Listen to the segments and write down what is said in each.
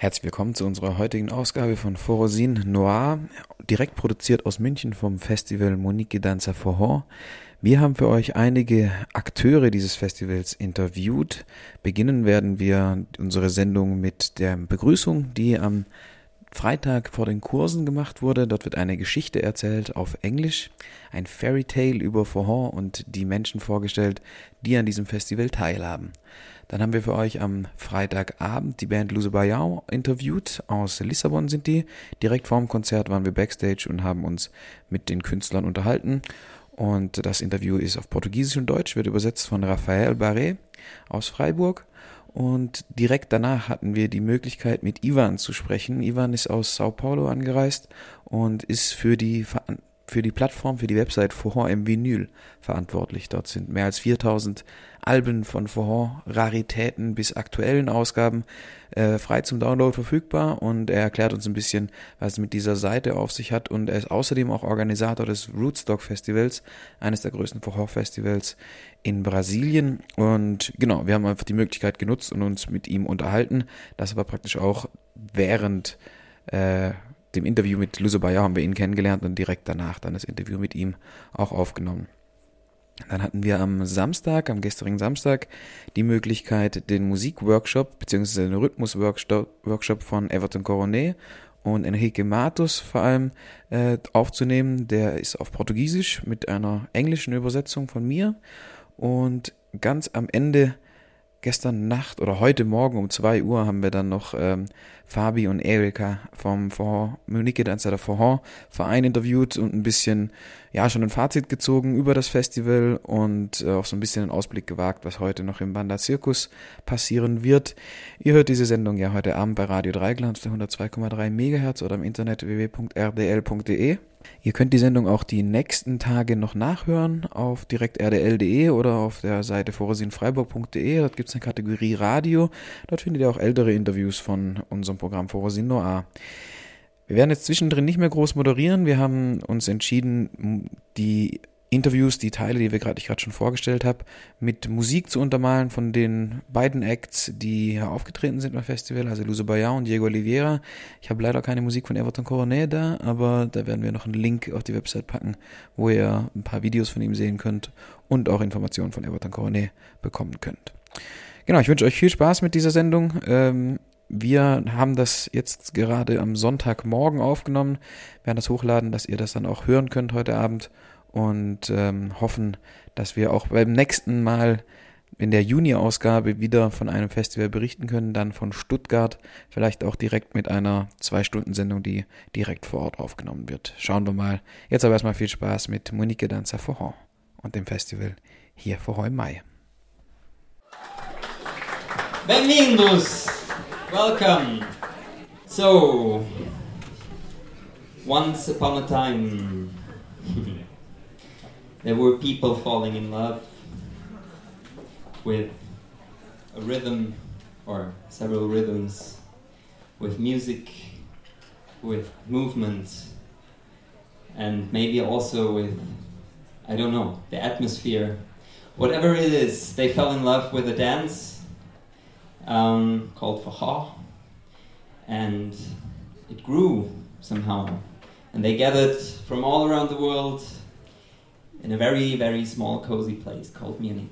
Herzlich willkommen zu unserer heutigen Ausgabe von Forosin Noir, direkt produziert aus München vom Festival Monique Danza Forhor. Wir haben für euch einige Akteure dieses Festivals interviewt. Beginnen werden wir unsere Sendung mit der Begrüßung, die am Freitag vor den Kursen gemacht wurde. Dort wird eine Geschichte erzählt auf Englisch, ein Fairy Tale über Forhor und die Menschen vorgestellt, die an diesem Festival teilhaben. Dann haben wir für euch am Freitagabend die Band Luse Bayao interviewt. Aus Lissabon sind die. Direkt vorm Konzert waren wir backstage und haben uns mit den Künstlern unterhalten. Und das Interview ist auf Portugiesisch und Deutsch, wird übersetzt von Raphael Barré aus Freiburg. Und direkt danach hatten wir die Möglichkeit, mit Ivan zu sprechen. Ivan ist aus Sao Paulo angereist und ist für die für die Plattform, für die Website Forhor im Vinyl verantwortlich. Dort sind mehr als 4000 Alben von Forhor, Raritäten bis aktuellen Ausgaben äh, frei zum Download verfügbar und er erklärt uns ein bisschen, was es mit dieser Seite auf sich hat und er ist außerdem auch Organisator des Rootstock Festivals, eines der größten Forhor Festivals in Brasilien und genau, wir haben einfach die Möglichkeit genutzt und uns mit ihm unterhalten. Das war praktisch auch während äh, dem Interview mit Luso Bayer haben wir ihn kennengelernt und direkt danach dann das Interview mit ihm auch aufgenommen. Dann hatten wir am Samstag, am gestrigen Samstag, die Möglichkeit, den Musikworkshop bzw. den Rhythmusworkshop von Everton Coronet und Enrique Matos vor allem äh, aufzunehmen. Der ist auf Portugiesisch mit einer englischen Übersetzung von mir. Und ganz am Ende gestern Nacht oder heute Morgen um zwei Uhr haben wir dann noch ähm, Fabi und Erika vom Munich Dancer der Forhor Verein interviewt und ein bisschen, ja, schon ein Fazit gezogen über das Festival und äh, auch so ein bisschen einen Ausblick gewagt, was heute noch im Banda Zirkus passieren wird. Ihr hört diese Sendung ja heute Abend bei Radio Dreigland auf der 102,3 MHz oder im Internet www.rdl.de. Ihr könnt die Sendung auch die nächsten Tage noch nachhören auf direktrdl.de oder auf der Seite forosinfreiburg.de. Dort gibt es eine Kategorie Radio. Dort findet ihr auch ältere Interviews von unserem Programm Forosin Noir. Wir werden jetzt zwischendrin nicht mehr groß moderieren. Wir haben uns entschieden, die Interviews, die Teile, die wir gerade, ich gerade schon vorgestellt habe, mit Musik zu untermalen von den beiden Acts, die hier aufgetreten sind beim Festival, also Luce Bayan und Diego Oliveira. Ich habe leider keine Musik von Everton Coronet da, aber da werden wir noch einen Link auf die Website packen, wo ihr ein paar Videos von ihm sehen könnt und auch Informationen von Everton Coronet bekommen könnt. Genau, ich wünsche euch viel Spaß mit dieser Sendung. Ähm, wir haben das jetzt gerade am Sonntagmorgen aufgenommen, werden das hochladen, dass ihr das dann auch hören könnt heute Abend und ähm, hoffen, dass wir auch beim nächsten Mal in der Juni-Ausgabe wieder von einem Festival berichten können, dann von Stuttgart, vielleicht auch direkt mit einer Zwei-Stunden-Sendung, die direkt vor Ort aufgenommen wird. Schauen wir mal. Jetzt aber erstmal viel Spaß mit Monique Danza Forhon und dem Festival hier vor im Mai. Bem-vindos! Welcome! So, once upon a time. there were people falling in love with a rhythm or several rhythms, with music, with movement, and maybe also with, I don't know, the atmosphere. Whatever it is, they fell in love with a dance um, called Faha, and it grew somehow. And they gathered from all around the world in a very, very small, cozy place called Munich,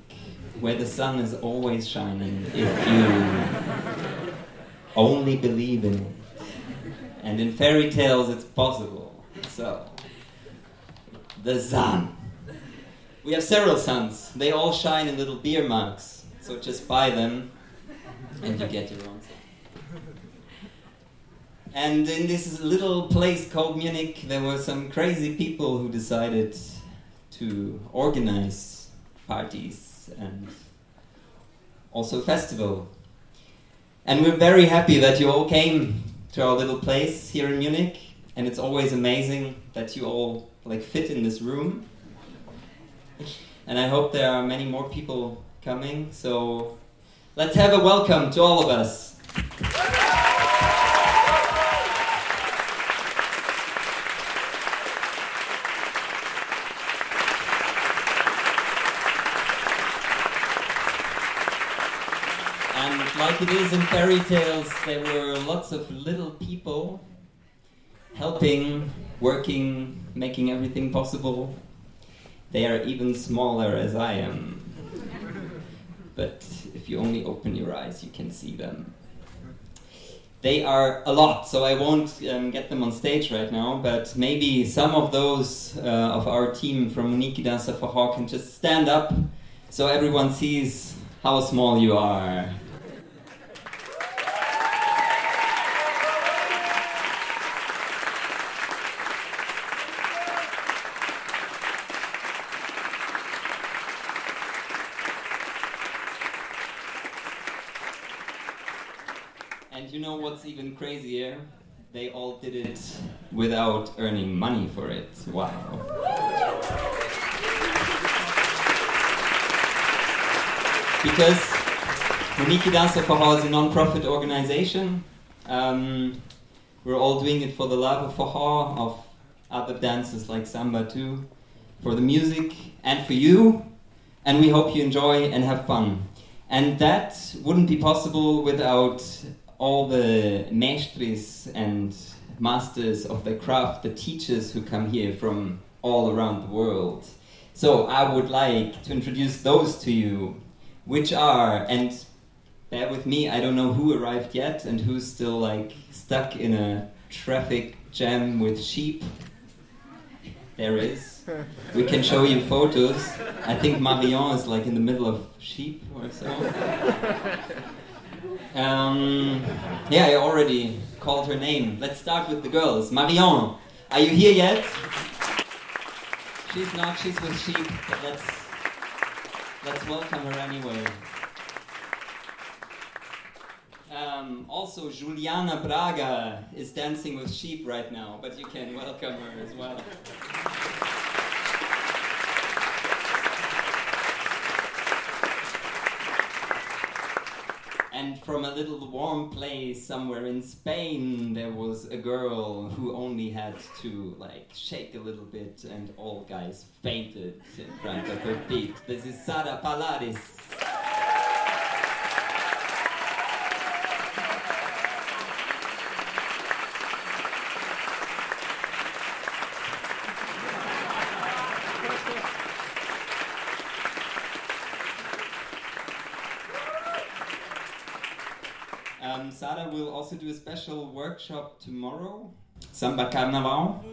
where the sun is always shining if you only believe in it. And in fairy tales, it's possible. So, the sun. We have several suns. They all shine in little beer mugs. So just buy them, and you get your own sun. And in this little place called Munich, there were some crazy people who decided to organize parties and also festival. And we're very happy that you all came to our little place here in Munich. And it's always amazing that you all like fit in this room. And I hope there are many more people coming. So let's have a welcome to all of us. And like it is in fairy tales, there were lots of little people helping, working, making everything possible. They are even smaller as I am. But if you only open your eyes, you can see them. They are a lot, so I won't um, get them on stage right now, but maybe some of those uh, of our team from for Hawk can just stand up so everyone sees how small you are. And you know what's even crazier? They all did it without earning money for it. Wow. Because Muniki Dancer for Hall is a non-profit organization. Um, we're all doing it for the love of Faha, of other dances like samba too, for the music and for you. And we hope you enjoy and have fun. And that wouldn't be possible without all the maestris and masters of the craft, the teachers who come here from all around the world. So I would like to introduce those to you, which are, and bear with me, I don't know who arrived yet and who's still like stuck in a traffic jam with sheep. There is. We can show you photos. I think Marion is like in the middle of sheep or so. Um, yeah, I already called her name. Let's start with the girls. Marion, are you here yet? She's not, she's with sheep, but let's, let's welcome her anyway. Um, also, Juliana Braga is dancing with sheep right now, but you can welcome her as well. And from a little warm place somewhere in Spain, there was a girl who only had to like shake a little bit, and all guys fainted in front of her feet. This is Sara Palaris. Um, Sara will also do a special workshop tomorrow, Samba Carnaval,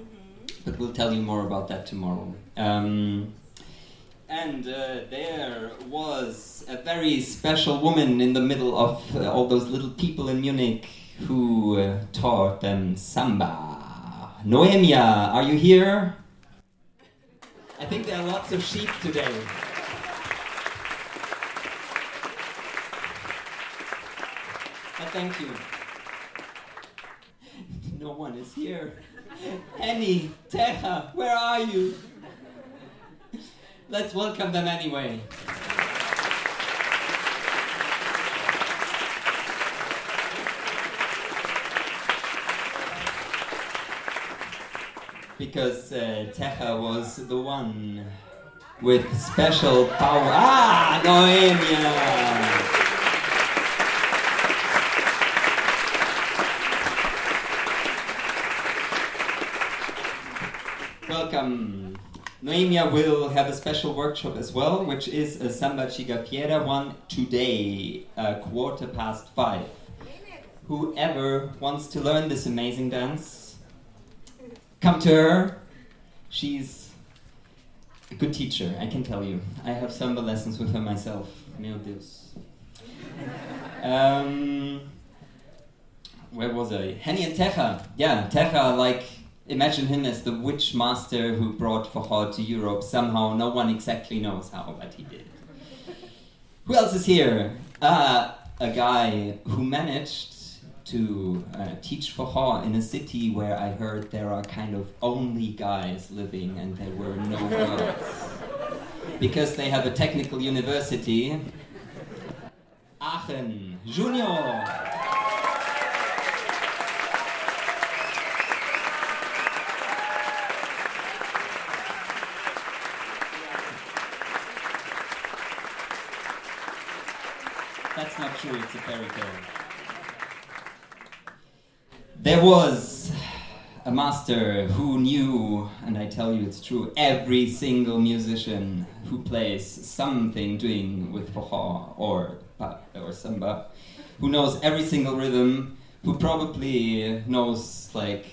but we'll tell you more about that tomorrow. Um, and uh, there was a very special woman in the middle of uh, all those little people in Munich who uh, taught them samba. Noemia, are you here? I think there are lots of sheep today. Thank you. No one is here. Annie, Teja, where are you? Let's welcome them anyway. Because uh, Teja was the one with special power. Ah, Noemia! Welcome. Noemia will have a special workshop as well, which is a Samba Chiga Fiera one today, quarter past five. Whoever wants to learn this amazing dance, come to her. She's a good teacher, I can tell you. I have samba lessons with her myself. Meu Deus. Um, where was I? Henny and Teja. Yeah, Teja, like imagine him as the witch master who brought Fahad to Europe. Somehow, no one exactly knows how, but he did. Who else is here? Uh, a guy who managed to uh, teach Fahad in a city where I heard there are kind of only guys living and there were no girls. Because they have a technical university. Aachen, Junior! That's not true, it's a fairy tale. There was a master who knew, and I tell you it's true, every single musician who plays something doing with forró or, or samba, who knows every single rhythm, who probably knows like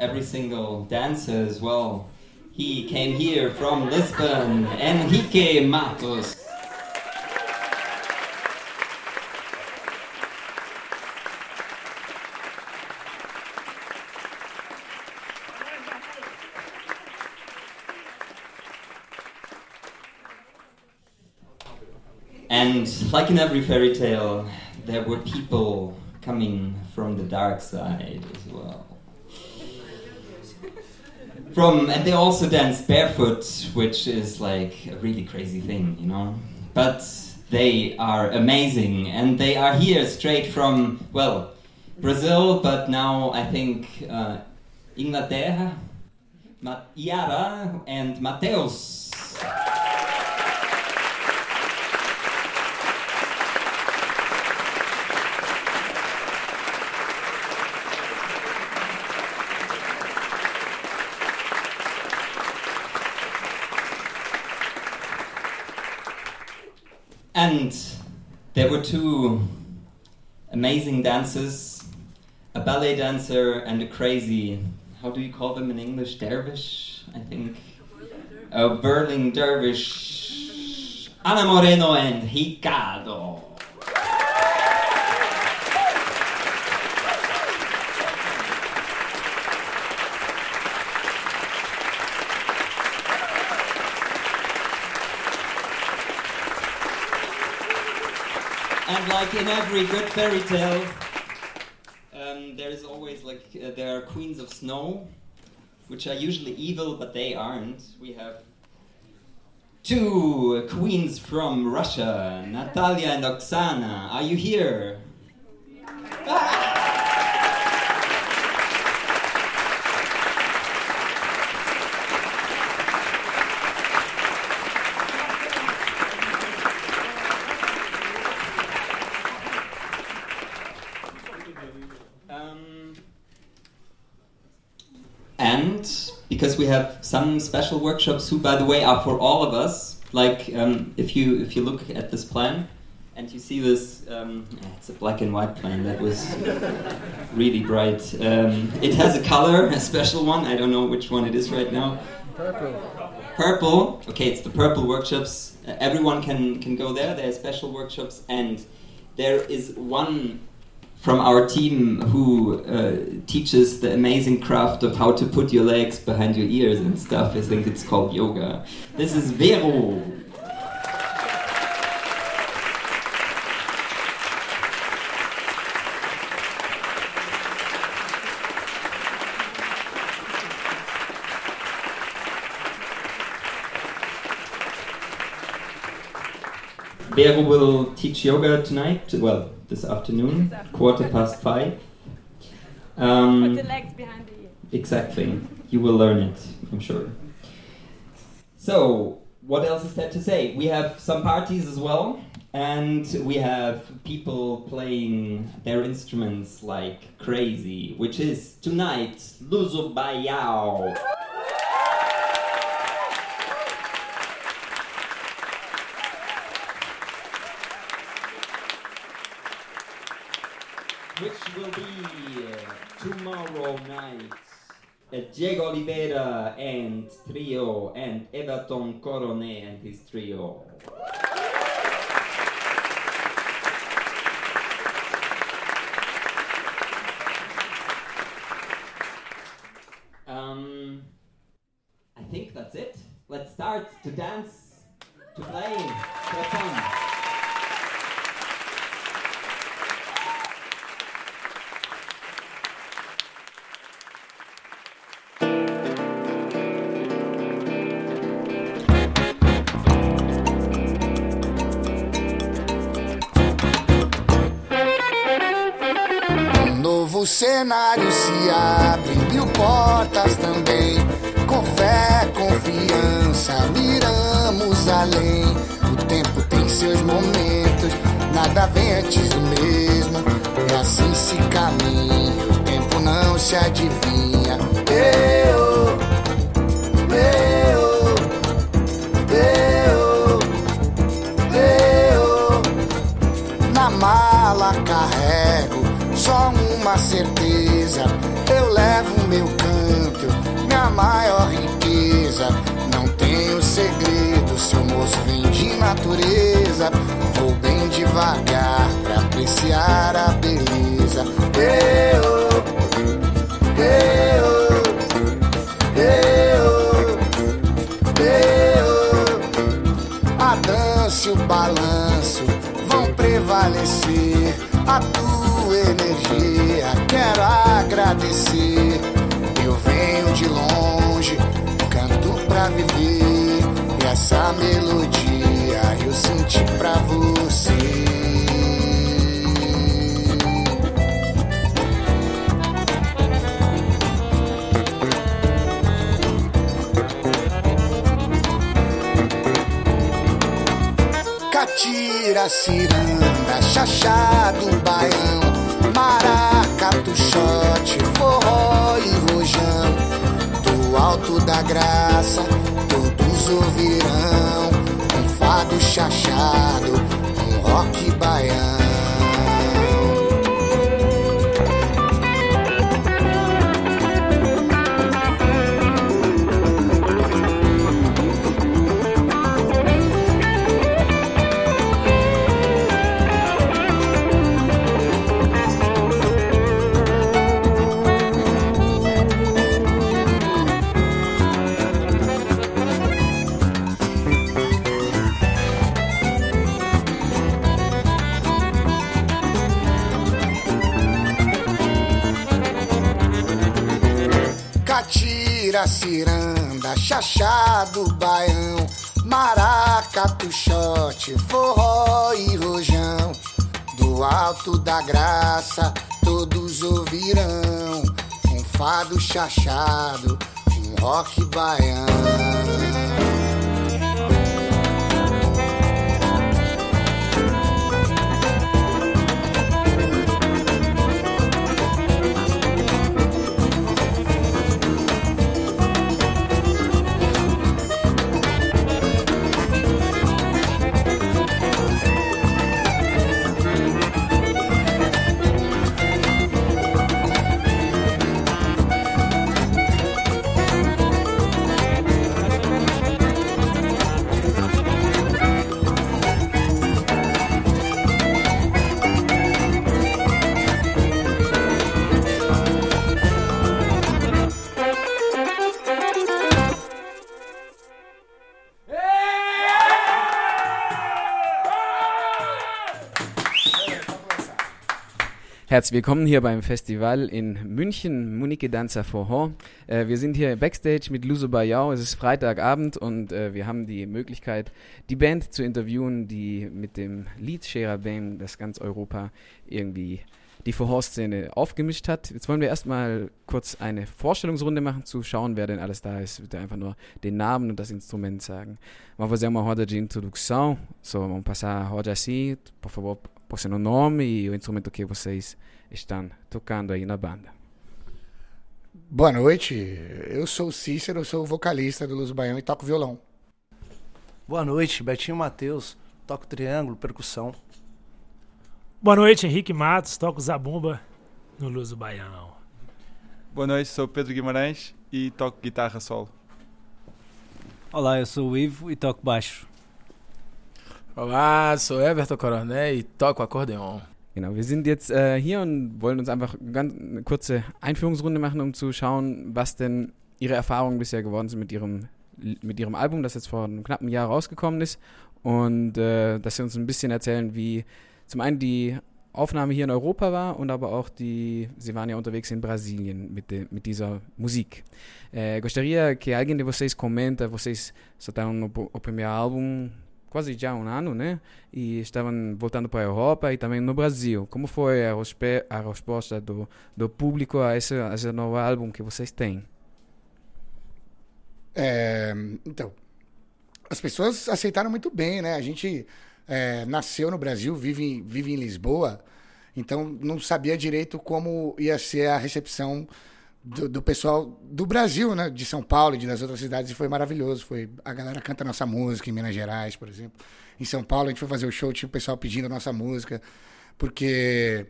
every single dancer as well. He came here from Lisbon, Enrique Matos. And like in every fairy tale, there were people coming from the dark side as well. From and they also dance barefoot, which is like a really crazy thing, you know. But they are amazing, and they are here straight from well, Brazil, but now I think uh, Inglaterra, Yara and Mateus. And there were two amazing dancers a ballet dancer and a crazy, how do you call them in English? Dervish, I think. A whirling dervish. Ana Moreno and Ricardo. And like in every good fairy tale, um, there is always like uh, there are queens of snow, which are usually evil, but they aren't. We have two queens from Russia, Natalia and Oksana. Are you here? Um, and because we have special workshops who by the way are for all of us. Like um, if you if you look at this plan and you see this um, it's a black and white plan that was really bright. Um, it has a color a special one. I don't know which one it is right now. Purple. purple. Okay it's the purple workshops. Uh, everyone can can go there. There are special workshops and there is one from our team who uh, teaches the amazing craft of how to put your legs behind your ears and stuff. I think it's called yoga. This is Vero. Vero will teach yoga tonight, well, this afternoon, quarter past five. Um, Put the legs behind the ear. Exactly. You will learn it, I'm sure. So, what else is there to say? We have some parties as well, and we have people playing their instruments like crazy, which is tonight Luso Baiao. Which will be uh, tomorrow night. Uh, Diego Oliveira and trio, and Everton Coronet and his trio. Um, I think that's it. Let's start to dance, to play, cenário se abre, mil portas também. Com fé, confiança, miramos além. O tempo tem seus momentos, nada vem antes do mesmo. E assim se caminha, o tempo não se adivinha. Eu, uma certeza. Eu levo meu canto, minha maior riqueza. Não tenho segredo, seu moço vem de natureza. Vou bem devagar pra apreciar a beleza. Eu, eu, eu, eu. A dança e o balanço vão prevalecer. A tua energia agradecer. Eu venho de longe, canto pra viver. E essa melodia eu senti pra você. Catira, ciranda, chachado, baião, shot, forró e rojão. Do alto da graça, todos ouvirão um fado chachado, um rock baião. Catira, ciranda, chachado, baião, maracatu, shot, forró e rojão. Do alto da graça, todos ouvirão um fado chachado, um rock baião. Herzlich willkommen hier beim Festival in München, Munike Danza Forhon. Äh, wir sind hier Backstage mit Luso Bayau. Es ist Freitagabend und äh, wir haben die Möglichkeit, die Band zu interviewen, die mit dem Lied Shera Bam das ganz Europa irgendwie die Forhor-Szene aufgemischt hat. Jetzt wollen wir erstmal kurz eine Vorstellungsrunde machen, zu schauen, wer denn alles da ist. Würde einfach nur den Namen und das Instrument sagen. Vamos fazer uma roda de introdução. So, vamos passar a roda assim. Por favor, por seu nome e o instrumento que vocês estão tocando aí na banda. Boa noite, eu sou o Cícero, eu sou o vocalista do Luz Baião e toco violão. Boa noite, Betinho Matheus, toco triângulo, percussão. Boa noite, Henrique Matos, toco zabumba no Luso Baião. Boa noite, sou Pedro Guimarães e toco guitarra solo. Olá, eu sou o Ivo e toco baixo. Olá, sou Everton Coroné e toco acordeon. Genau, wir sind jetzt äh, hier und wollen uns einfach ganz eine kurze Einführungsrunde machen, um zu schauen, was denn Ihre Erfahrungen bisher geworden sind mit Ihrem, mit Ihrem Album, das jetzt vor einem knappen Jahr rausgekommen ist. Und äh, dass Sie uns ein bisschen erzählen, wie zum einen die Aufnahme hier in Europa war und aber auch die, Sie waren ja unterwegs in Brasilien mit, de, mit dieser Musik. Eh, gostaria que alguém de vocês comenta, vocês soltaram no, o primeiro álbum quase já um ano, né? E estavam voltando para a Europa e também no Brasil. Como foi a, a resposta do, do público a esse, a esse novo álbum que vocês têm? É, então, as pessoas aceitaram muito bem, né? A gente é, nasceu no Brasil, vive, vive em Lisboa, então não sabia direito como ia ser a recepção do, do pessoal do Brasil, né? De São Paulo e das outras cidades, e foi maravilhoso. Foi, a galera canta nossa música em Minas Gerais, por exemplo. Em São Paulo, a gente foi fazer o show, tinha o pessoal pedindo a nossa música, porque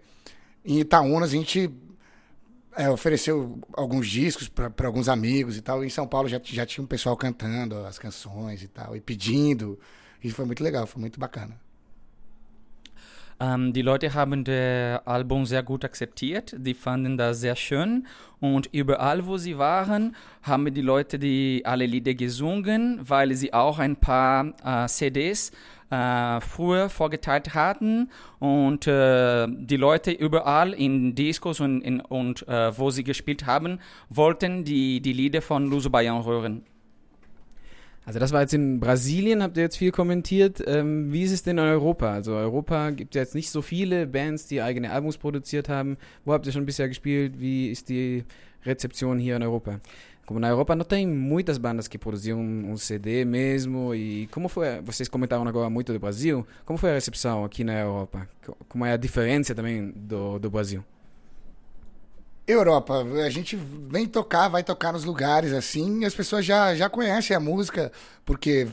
em Itaúnas a gente é, ofereceu alguns discos para alguns amigos e tal. E em São Paulo já, já tinha um pessoal cantando as canções e tal, e pedindo. E foi muito legal, foi muito bacana. Ähm, die Leute haben das Album sehr gut akzeptiert, die fanden das sehr schön. Und überall, wo sie waren, haben die Leute die alle Lieder gesungen, weil sie auch ein paar äh, CDs äh, früher vorgeteilt hatten. Und äh, die Leute überall in Discos und, in, und äh, wo sie gespielt haben, wollten die, die Lieder von Luso Bayan hören. Also das war jetzt in Brasilien, habt ihr jetzt viel kommentiert. Ähm, wie ist es denn in Europa? Also Europa gibt ja jetzt nicht so viele Bands, die eigene Albums produziert haben. Wo habt ihr schon bisher gespielt? Wie ist die Recepção hier in Europa? Como na Europa não tem muitas bandas que produziam um CD mesmo. E como foi? Vocês comentaram agora muito do Brasil. Como foi a recepção aqui na Europa? Co- Como é a diferença também do, do Brasil? Europa, a gente vem tocar, vai tocar nos lugares assim, as pessoas já, já conhecem a música porque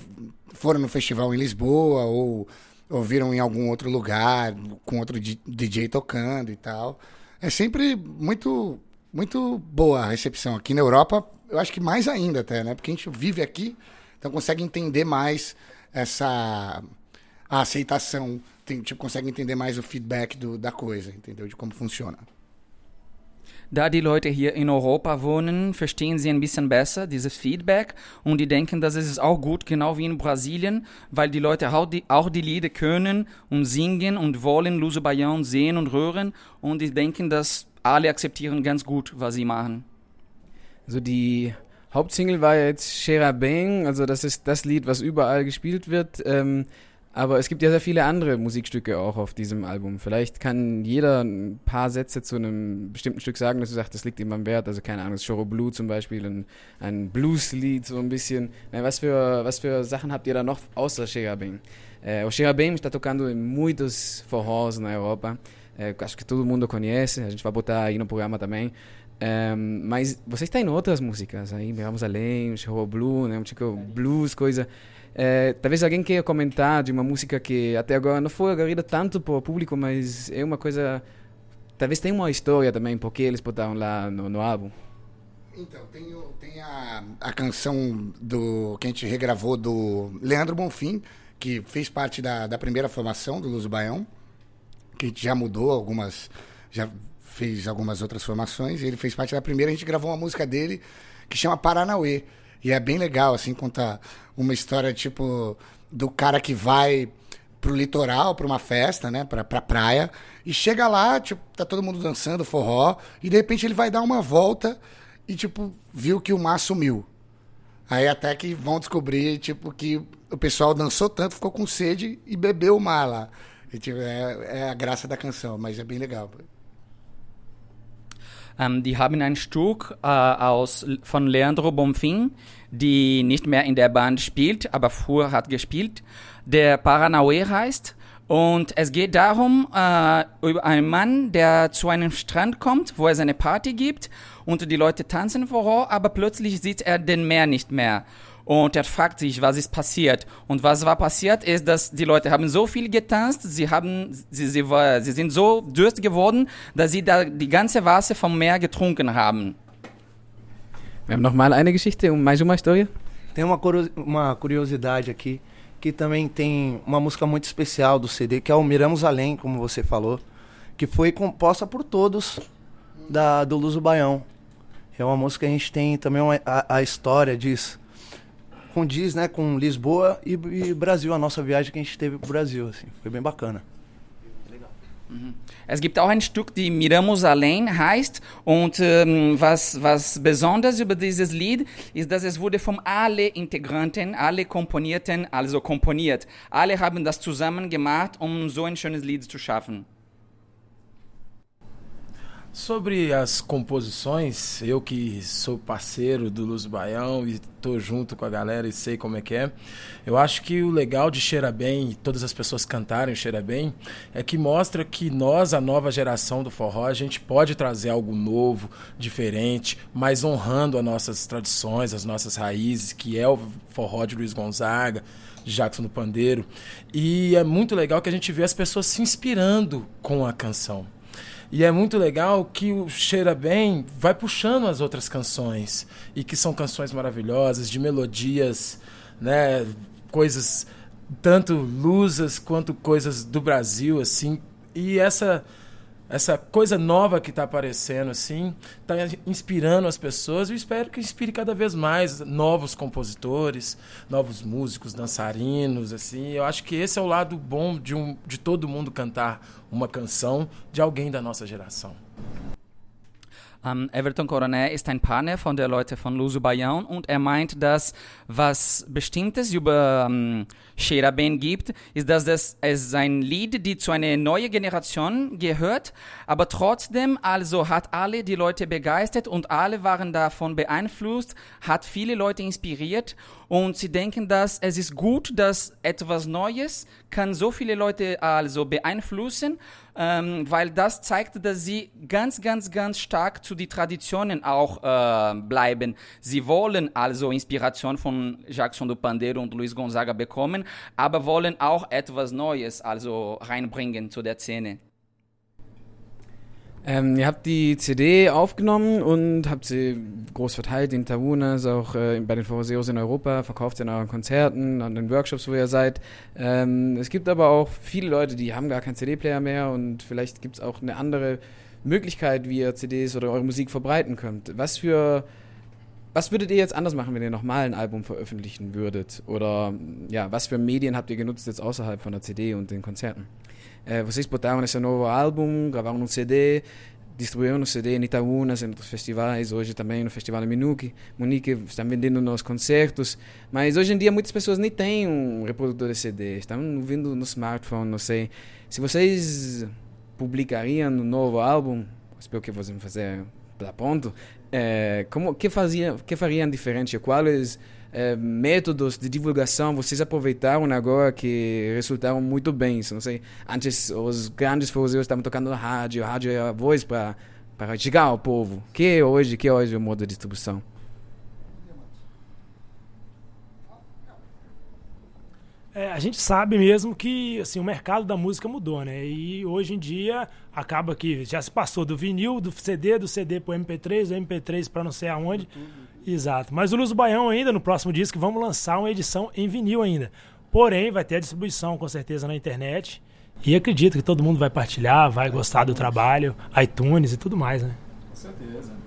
foram no festival em Lisboa ou ouviram em algum outro lugar com outro DJ tocando e tal. É sempre muito muito boa a recepção aqui na Europa. Eu acho que mais ainda até, né? Porque a gente vive aqui, então consegue entender mais essa a aceitação, tem, tipo, consegue entender mais o feedback do, da coisa, entendeu? De como funciona. Da die Leute hier in Europa wohnen, verstehen sie ein bisschen besser dieses Feedback und die denken, das ist auch gut, genau wie in Brasilien, weil die Leute auch die, auch die Lieder können und singen und wollen Luso Bayan sehen und hören und die denken, dass alle akzeptieren ganz gut, was sie machen. Also die Hauptsingle war jetzt Shera Bang, also das ist das Lied, was überall gespielt wird. Ähm, aber es gibt ja sehr viele andere Musikstücke auch auf diesem Album. Vielleicht kann jeder ein paar Sätze zu einem bestimmten Stück sagen, dass du sagst, das liegt ihm am Wert. Also keine Ahnung, Choro Blue zum Beispiel, ein, ein Blueslied so ein bisschen. Na, was, für, was für Sachen habt ihr da noch außer Shera Bang? É, o Shera Bang está tocando em muitos forrós na Europa. É, acho que todo mundo conhece, a gente vai botar aí no programa também. É, mas vocês têm outras músicas aí, Vamos Além, Choro Blue, né, um tipo blues, coisa. É, talvez alguém queira comentar de uma música que até agora não foi agarrida tanto para o público, mas é uma coisa. Talvez tenha uma história também, porque eles botaram lá no, no álbum. Então, tem, tem a, a canção do que a gente regravou do Leandro Bonfim, que fez parte da, da primeira formação do Luso Baião, que já mudou algumas, já fez algumas outras formações, e ele fez parte da primeira, a gente gravou uma música dele que chama Paranauê. E é bem legal, assim, conta uma história, tipo, do cara que vai pro litoral, pra uma festa, né, pra, pra praia, e chega lá, tipo, tá todo mundo dançando forró, e de repente ele vai dar uma volta e, tipo, viu que o mar sumiu. Aí até que vão descobrir, tipo, que o pessoal dançou tanto, ficou com sede e bebeu o mar lá. E, tipo, é, é a graça da canção, mas é bem legal. Ähm, die haben ein Stück äh, aus, von Leandro Bonfim, die nicht mehr in der Band spielt, aber früher hat gespielt, der Paranauê heißt. Und es geht darum, äh, über einen Mann, der zu einem Strand kommt, wo es eine Party gibt und die Leute tanzen vorher, aber plötzlich sieht er den Meer nicht mehr. Und er fragt sich, was ist passiert? Und was war passiert, ist, dass die Leute haben so viel getanzt, sie haben, sie, sie, war, sie sind so durstig geworden, dass sie da die ganze Wasser vom Meer getrunken haben. Wir haben nochmal eine Geschichte, mais uma história. Tem uma, uma curiosidade aqui, que também tem uma música muito especial do CD, que é o Miramos Além, como você falou, que foi composta por todos da, do Luso Baião. É uma música que a gente tem também uma- a, a história diz, condiz né, com Lisboa e, e Brasil, a nossa viagem que a gente teve pro Brasil. Assim, foi bem bacana. Es gibt auch ein Stück, die Miramos Allein heißt. Und ähm, was, was besonders über dieses Lied ist, dass es wurde von alle Integranten, alle Komponierten, also komponiert. Alle haben das zusammen gemacht, um so ein schönes Lied zu schaffen. Sobre as composições, eu que sou parceiro do Luz Baião e tô junto com a galera e sei como é que é. Eu acho que o legal de Cheira Bem e todas as pessoas cantarem Cheira Bem é que mostra que nós, a nova geração do forró, a gente pode trazer algo novo, diferente, mas honrando as nossas tradições, as nossas raízes, que é o forró de Luiz Gonzaga, Jackson do Pandeiro. E é muito legal que a gente vê as pessoas se inspirando com a canção. E é muito legal que o Cheira Bem vai puxando as outras canções. E que são canções maravilhosas, de melodias, né? Coisas tanto lusas quanto coisas do Brasil, assim. E essa essa coisa nova que está aparecendo assim está inspirando as pessoas. Eu espero que inspire cada vez mais novos compositores novos músicos dançarinos assim. Eu acho que esse é o lado bom de um de todo mundo cantar uma canção de alguém da nossa geração Um, Everton Coronet ist ein Partner von der Leute von Luso Bayern und er meint, dass was Bestimmtes über um, Ben gibt, ist, dass das, es ein Lied, die zu einer neuen Generation gehört, aber trotzdem also hat alle die Leute begeistert und alle waren davon beeinflusst, hat viele Leute inspiriert und sie denken, dass es ist gut, dass etwas Neues kann so viele Leute also beeinflussen, ähm, weil das zeigt, dass sie ganz, ganz, ganz stark zu die Traditionen auch äh, bleiben. Sie wollen also Inspiration von Jackson do Pandeiro und Luis Gonzaga bekommen, aber wollen auch etwas Neues also reinbringen zu der Szene. Ähm, ihr habt die CD aufgenommen und habt sie groß verteilt in Tavunas, auch äh, bei den Foraseos in Europa, verkauft sie in euren Konzerten, an den Workshops, wo ihr seid. Ähm, es gibt aber auch viele Leute, die haben gar keinen CD-Player mehr und vielleicht gibt es auch eine andere Möglichkeit, wie ihr CDs oder eure Musik verbreiten könnt. Was für was würdet ihr jetzt anders machen, wenn ihr nochmal ein Album veröffentlichen würdet? Oder ja, was für Medien habt ihr genutzt jetzt außerhalb von der CD und den Konzerten? Eh, vocês botaram esse novo álbum, gravaram um CD, distribuíram no CD em Itaúnas, em outros festivais, hoje também no Festival de Munique, Munique estão vendendo nos concertos, mas hoje em dia muitas pessoas nem têm um reprodutor de CD, estão ouvindo no smartphone, não sei. Se vocês publicariam um novo álbum, espero que vocês fazer para ponto, é, como que fazia, que fariam diferente? Quais é, métodos de divulgação vocês aproveitaram agora que resultaram muito bem? Não sei, antes os grandes forrozeiros estavam tocando na rádio, a rádio é a voz para para chegar ao povo. Que hoje, que hoje é o modo de distribuição? É, a gente sabe mesmo que assim, o mercado da música mudou, né? E hoje em dia acaba que já se passou do vinil, do CD, do CD para o MP3, do MP3 para não sei aonde. Exato. Mas o Luz Baião ainda, no próximo disco, vamos lançar uma edição em vinil ainda. Porém, vai ter a distribuição com certeza na internet. E acredito que todo mundo vai partilhar, vai gostar do trabalho, iTunes e tudo mais, né? Com certeza.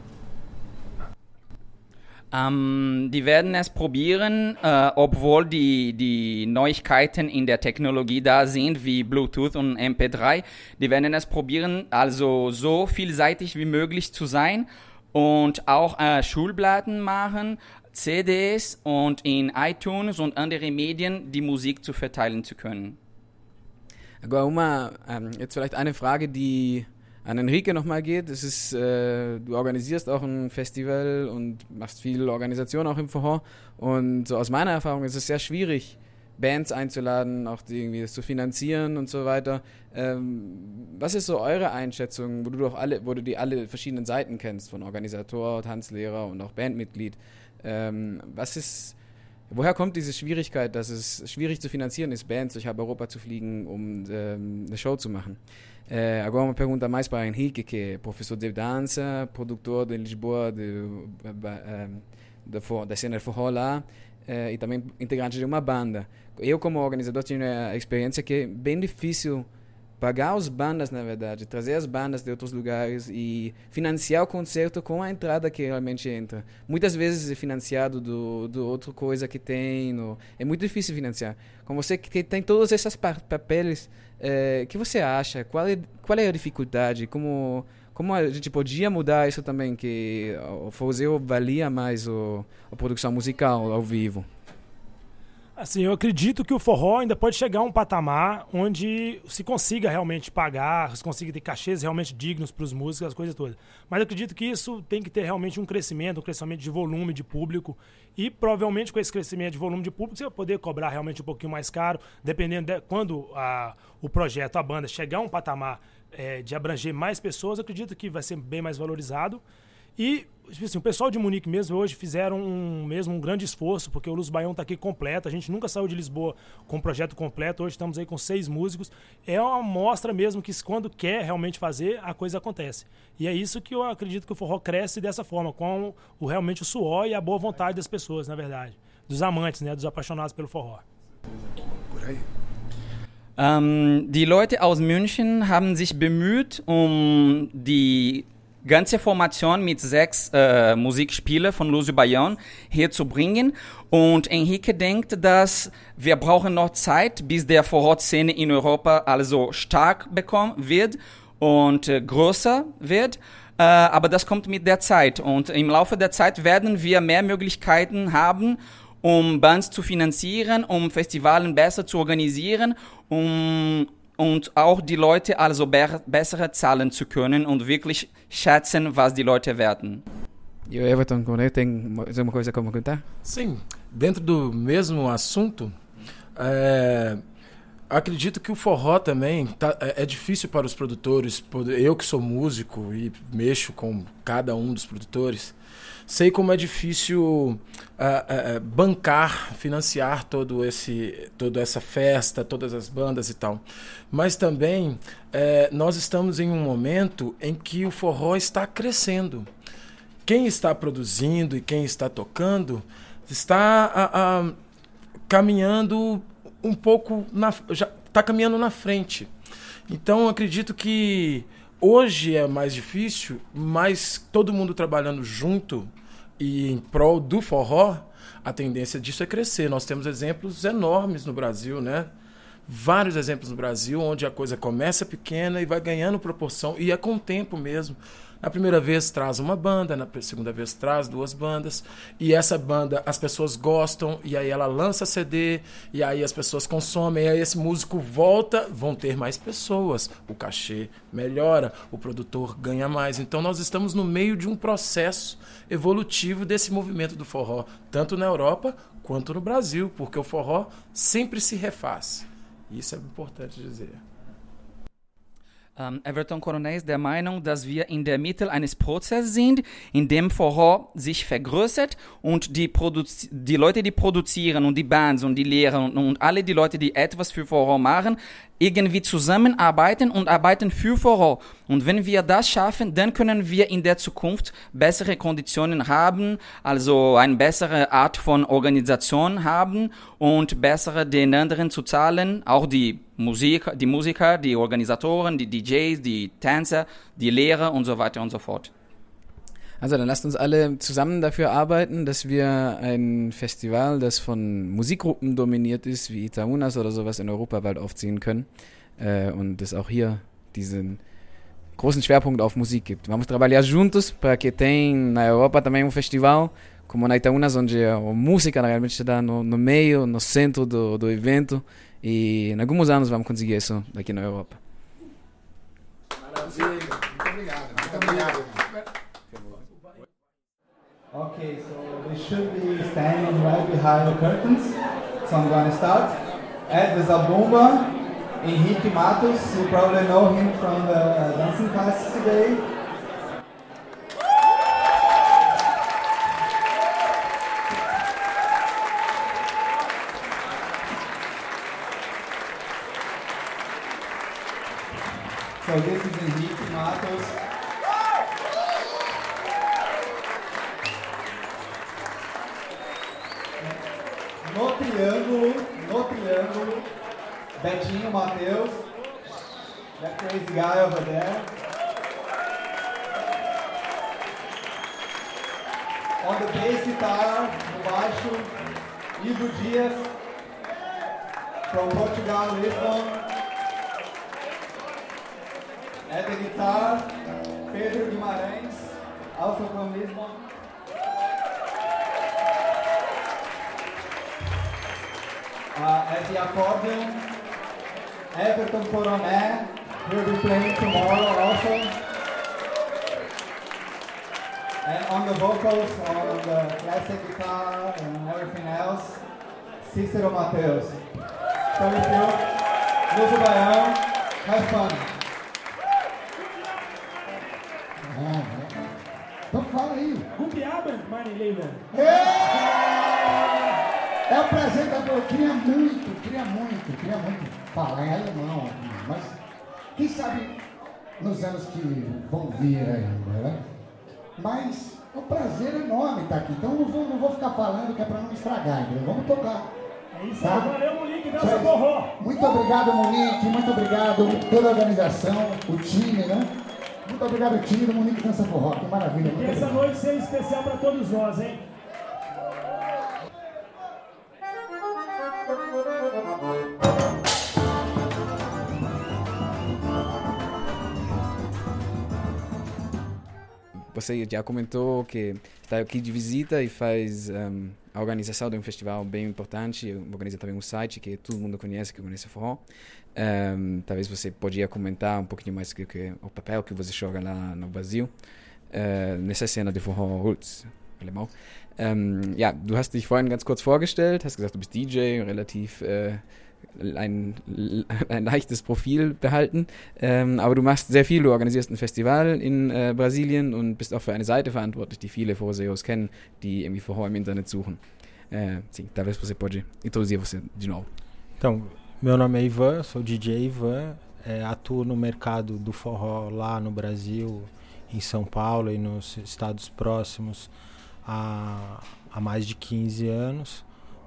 Ähm, die werden es probieren, äh, obwohl die, die Neuigkeiten in der Technologie da sind, wie Bluetooth und MP3. Die werden es probieren, also so vielseitig wie möglich zu sein und auch äh, Schulblatten machen, CDs und in iTunes und andere Medien die Musik zu verteilen zu können. Agora, uma, ähm, jetzt vielleicht eine Frage, die an Enrique nochmal geht. Es ist, äh, du organisierst auch ein Festival und machst viel Organisation auch im Vorhor. Und so aus meiner Erfahrung ist es sehr schwierig, Bands einzuladen, auch irgendwie das zu finanzieren und so weiter. Ähm, was ist so eure Einschätzung, wo du doch alle, wo du die alle verschiedenen Seiten kennst, von Organisator, Tanzlehrer und auch Bandmitglied? Ähm, was ist, woher kommt diese Schwierigkeit, dass es schwierig zu finanzieren ist, Bands durch halb Europa zu fliegen, um ähm, eine Show zu machen? É, agora uma pergunta mais para Henrique, que é professor de dança, produtor de Lisboa, de, de, de, da cena forró lá, e também integrante de uma banda eu como organizador tinha a experiência que é bem difícil pagar as bandas, na verdade, trazer as bandas de outros lugares e financiar o concerto com a entrada que realmente entra. Muitas vezes é financiado do, do outra coisa que tem, é muito difícil financiar. Com você que tem todos esses papéis, é, que você acha? Qual é, qual é a dificuldade? Como como a gente podia mudar isso também, que o Foseu valia mais o, a produção musical ao vivo? Assim, eu acredito que o forró ainda pode chegar a um patamar onde se consiga realmente pagar, se consiga ter cachês realmente dignos para os músicos, as coisas todas. Mas eu acredito que isso tem que ter realmente um crescimento, um crescimento de volume de público. E provavelmente com esse crescimento de volume de público, você vai poder cobrar realmente um pouquinho mais caro, dependendo de quando a, o projeto, a banda, chegar a um patamar é, de abranger mais pessoas, acredito que vai ser bem mais valorizado. E tipo assim, o pessoal de Munique mesmo hoje fizeram um, mesmo um grande esforço, porque o Luz Baião está aqui completo. A gente nunca saiu de Lisboa com um projeto completo. Hoje estamos aí com seis músicos. É uma mostra mesmo que quando quer realmente fazer, a coisa acontece. E é isso que eu acredito que o forró cresce dessa forma, com o, realmente o suor e a boa vontade das pessoas, na verdade. Dos amantes, né? Dos apaixonados pelo forró. Por aí. Um, die Leute aus München haben sich bemüht, um die ganze Formation mit sechs äh, Musikspiele von Lucio Bayon hier zu bringen. Und Enrique denkt, dass wir brauchen noch Zeit, bis der Vorortszene in Europa also stark bekommen wird und äh, größer wird. Äh, aber das kommt mit der Zeit. Und im Laufe der Zeit werden wir mehr Möglichkeiten haben, um Bands zu finanzieren, um Festivalen besser zu organisieren, um und auch die Leute also be bessere zahlen zu können und wirklich schätzen, was die Leute werden. E o Everton tem mais uma coisa como contar? Sim, dentro do mesmo assunto, é, acredito que o forró também tá, é, é, difícil para os produtores. Eu que sou músico e mexo com cada um dos produtores, sei como é difícil uh, uh, bancar, financiar todo esse, toda essa festa, todas as bandas e tal. Mas também uh, nós estamos em um momento em que o forró está crescendo. Quem está produzindo e quem está tocando está caminhando um pouco na, já está caminhando na frente. Então acredito que hoje é mais difícil, mas todo mundo trabalhando junto e em prol do forró, a tendência disso é crescer. Nós temos exemplos enormes no Brasil, né? Vários exemplos no Brasil onde a coisa começa pequena e vai ganhando proporção, e é com o tempo mesmo. Na primeira vez traz uma banda, na segunda vez traz duas bandas, e essa banda as pessoas gostam, e aí ela lança CD, e aí as pessoas consomem, e aí esse músico volta, vão ter mais pessoas, o cachê melhora, o produtor ganha mais. Então nós estamos no meio de um processo evolutivo desse movimento do forró, tanto na Europa quanto no Brasil, porque o forró sempre se refaz. Isso é importante dizer. Ähm, Everton Coronel ist der Meinung, dass wir in der Mitte eines Prozesses sind, in dem Horror sich vergrößert und die, die Leute, die produzieren und die Bands und die Lehrer und, und alle die Leute, die etwas für Horror machen, irgendwie zusammenarbeiten und arbeiten für Horror. Und wenn wir das schaffen, dann können wir in der Zukunft bessere Konditionen haben, also eine bessere Art von Organisation haben und bessere den anderen zu zahlen, auch die Musik, die Musiker, die Organisatoren, die DJs, die Tänzer, die Lehrer und so weiter und so fort. Also dann lasst uns alle zusammen dafür arbeiten, dass wir ein Festival, das von Musikgruppen dominiert ist, wie Itaunas oder sowas in Europa bald aufziehen können. Äh, und es auch hier diesen großen Schwerpunkt auf Musik gibt. Vamos trabalhar juntos para que tenha na Europa também um festival como na Itaúnas, onde a música realmente está no, no meio, no centro do, do evento. E em alguns anos vamos conseguir isso aqui na Europa. Maravilha. Muito obrigado. Muito obrigado. Okay, so we should be standing right behind the curtains. So I'm gonna start. Ed the Zabumba, Henrique Matos, you probably know him from the uh, dancing class today. Organização, o time, né? Muito obrigado, time do Monique Dança Forró, que maravilha. Que Muito essa noite seja especial para todos nós, hein? Você já comentou que está aqui de visita e faz um, a organização de um festival bem importante. Organiza também um site que todo mundo conhece, que conhece Forró. Um, talvez você podia comentar um pouquinho mais que, que o papel que você joga lá no Brasil uh, nessa cena de Forró Roots, alemão. Ähm, ja, du hast dich vorhin ganz kurz vorgestellt, hast gesagt, du bist DJ, relativ äh, ein, ein leichtes Profil behalten, ähm, aber du machst sehr viel, du organisierst ein Festival in äh, Brasilien und bist auch für eine Seite verantwortlich, die viele Forroseos kennen, die irgendwie Forró im Internet suchen. É, sim, talvez você pode introduzir você de novo. Então, meu nome é Ivan, sou DJ Ivan, é, atuo no mercado do forró lá no Brasil, em São Paulo e nos estados próximos há, há mais de 15 anos.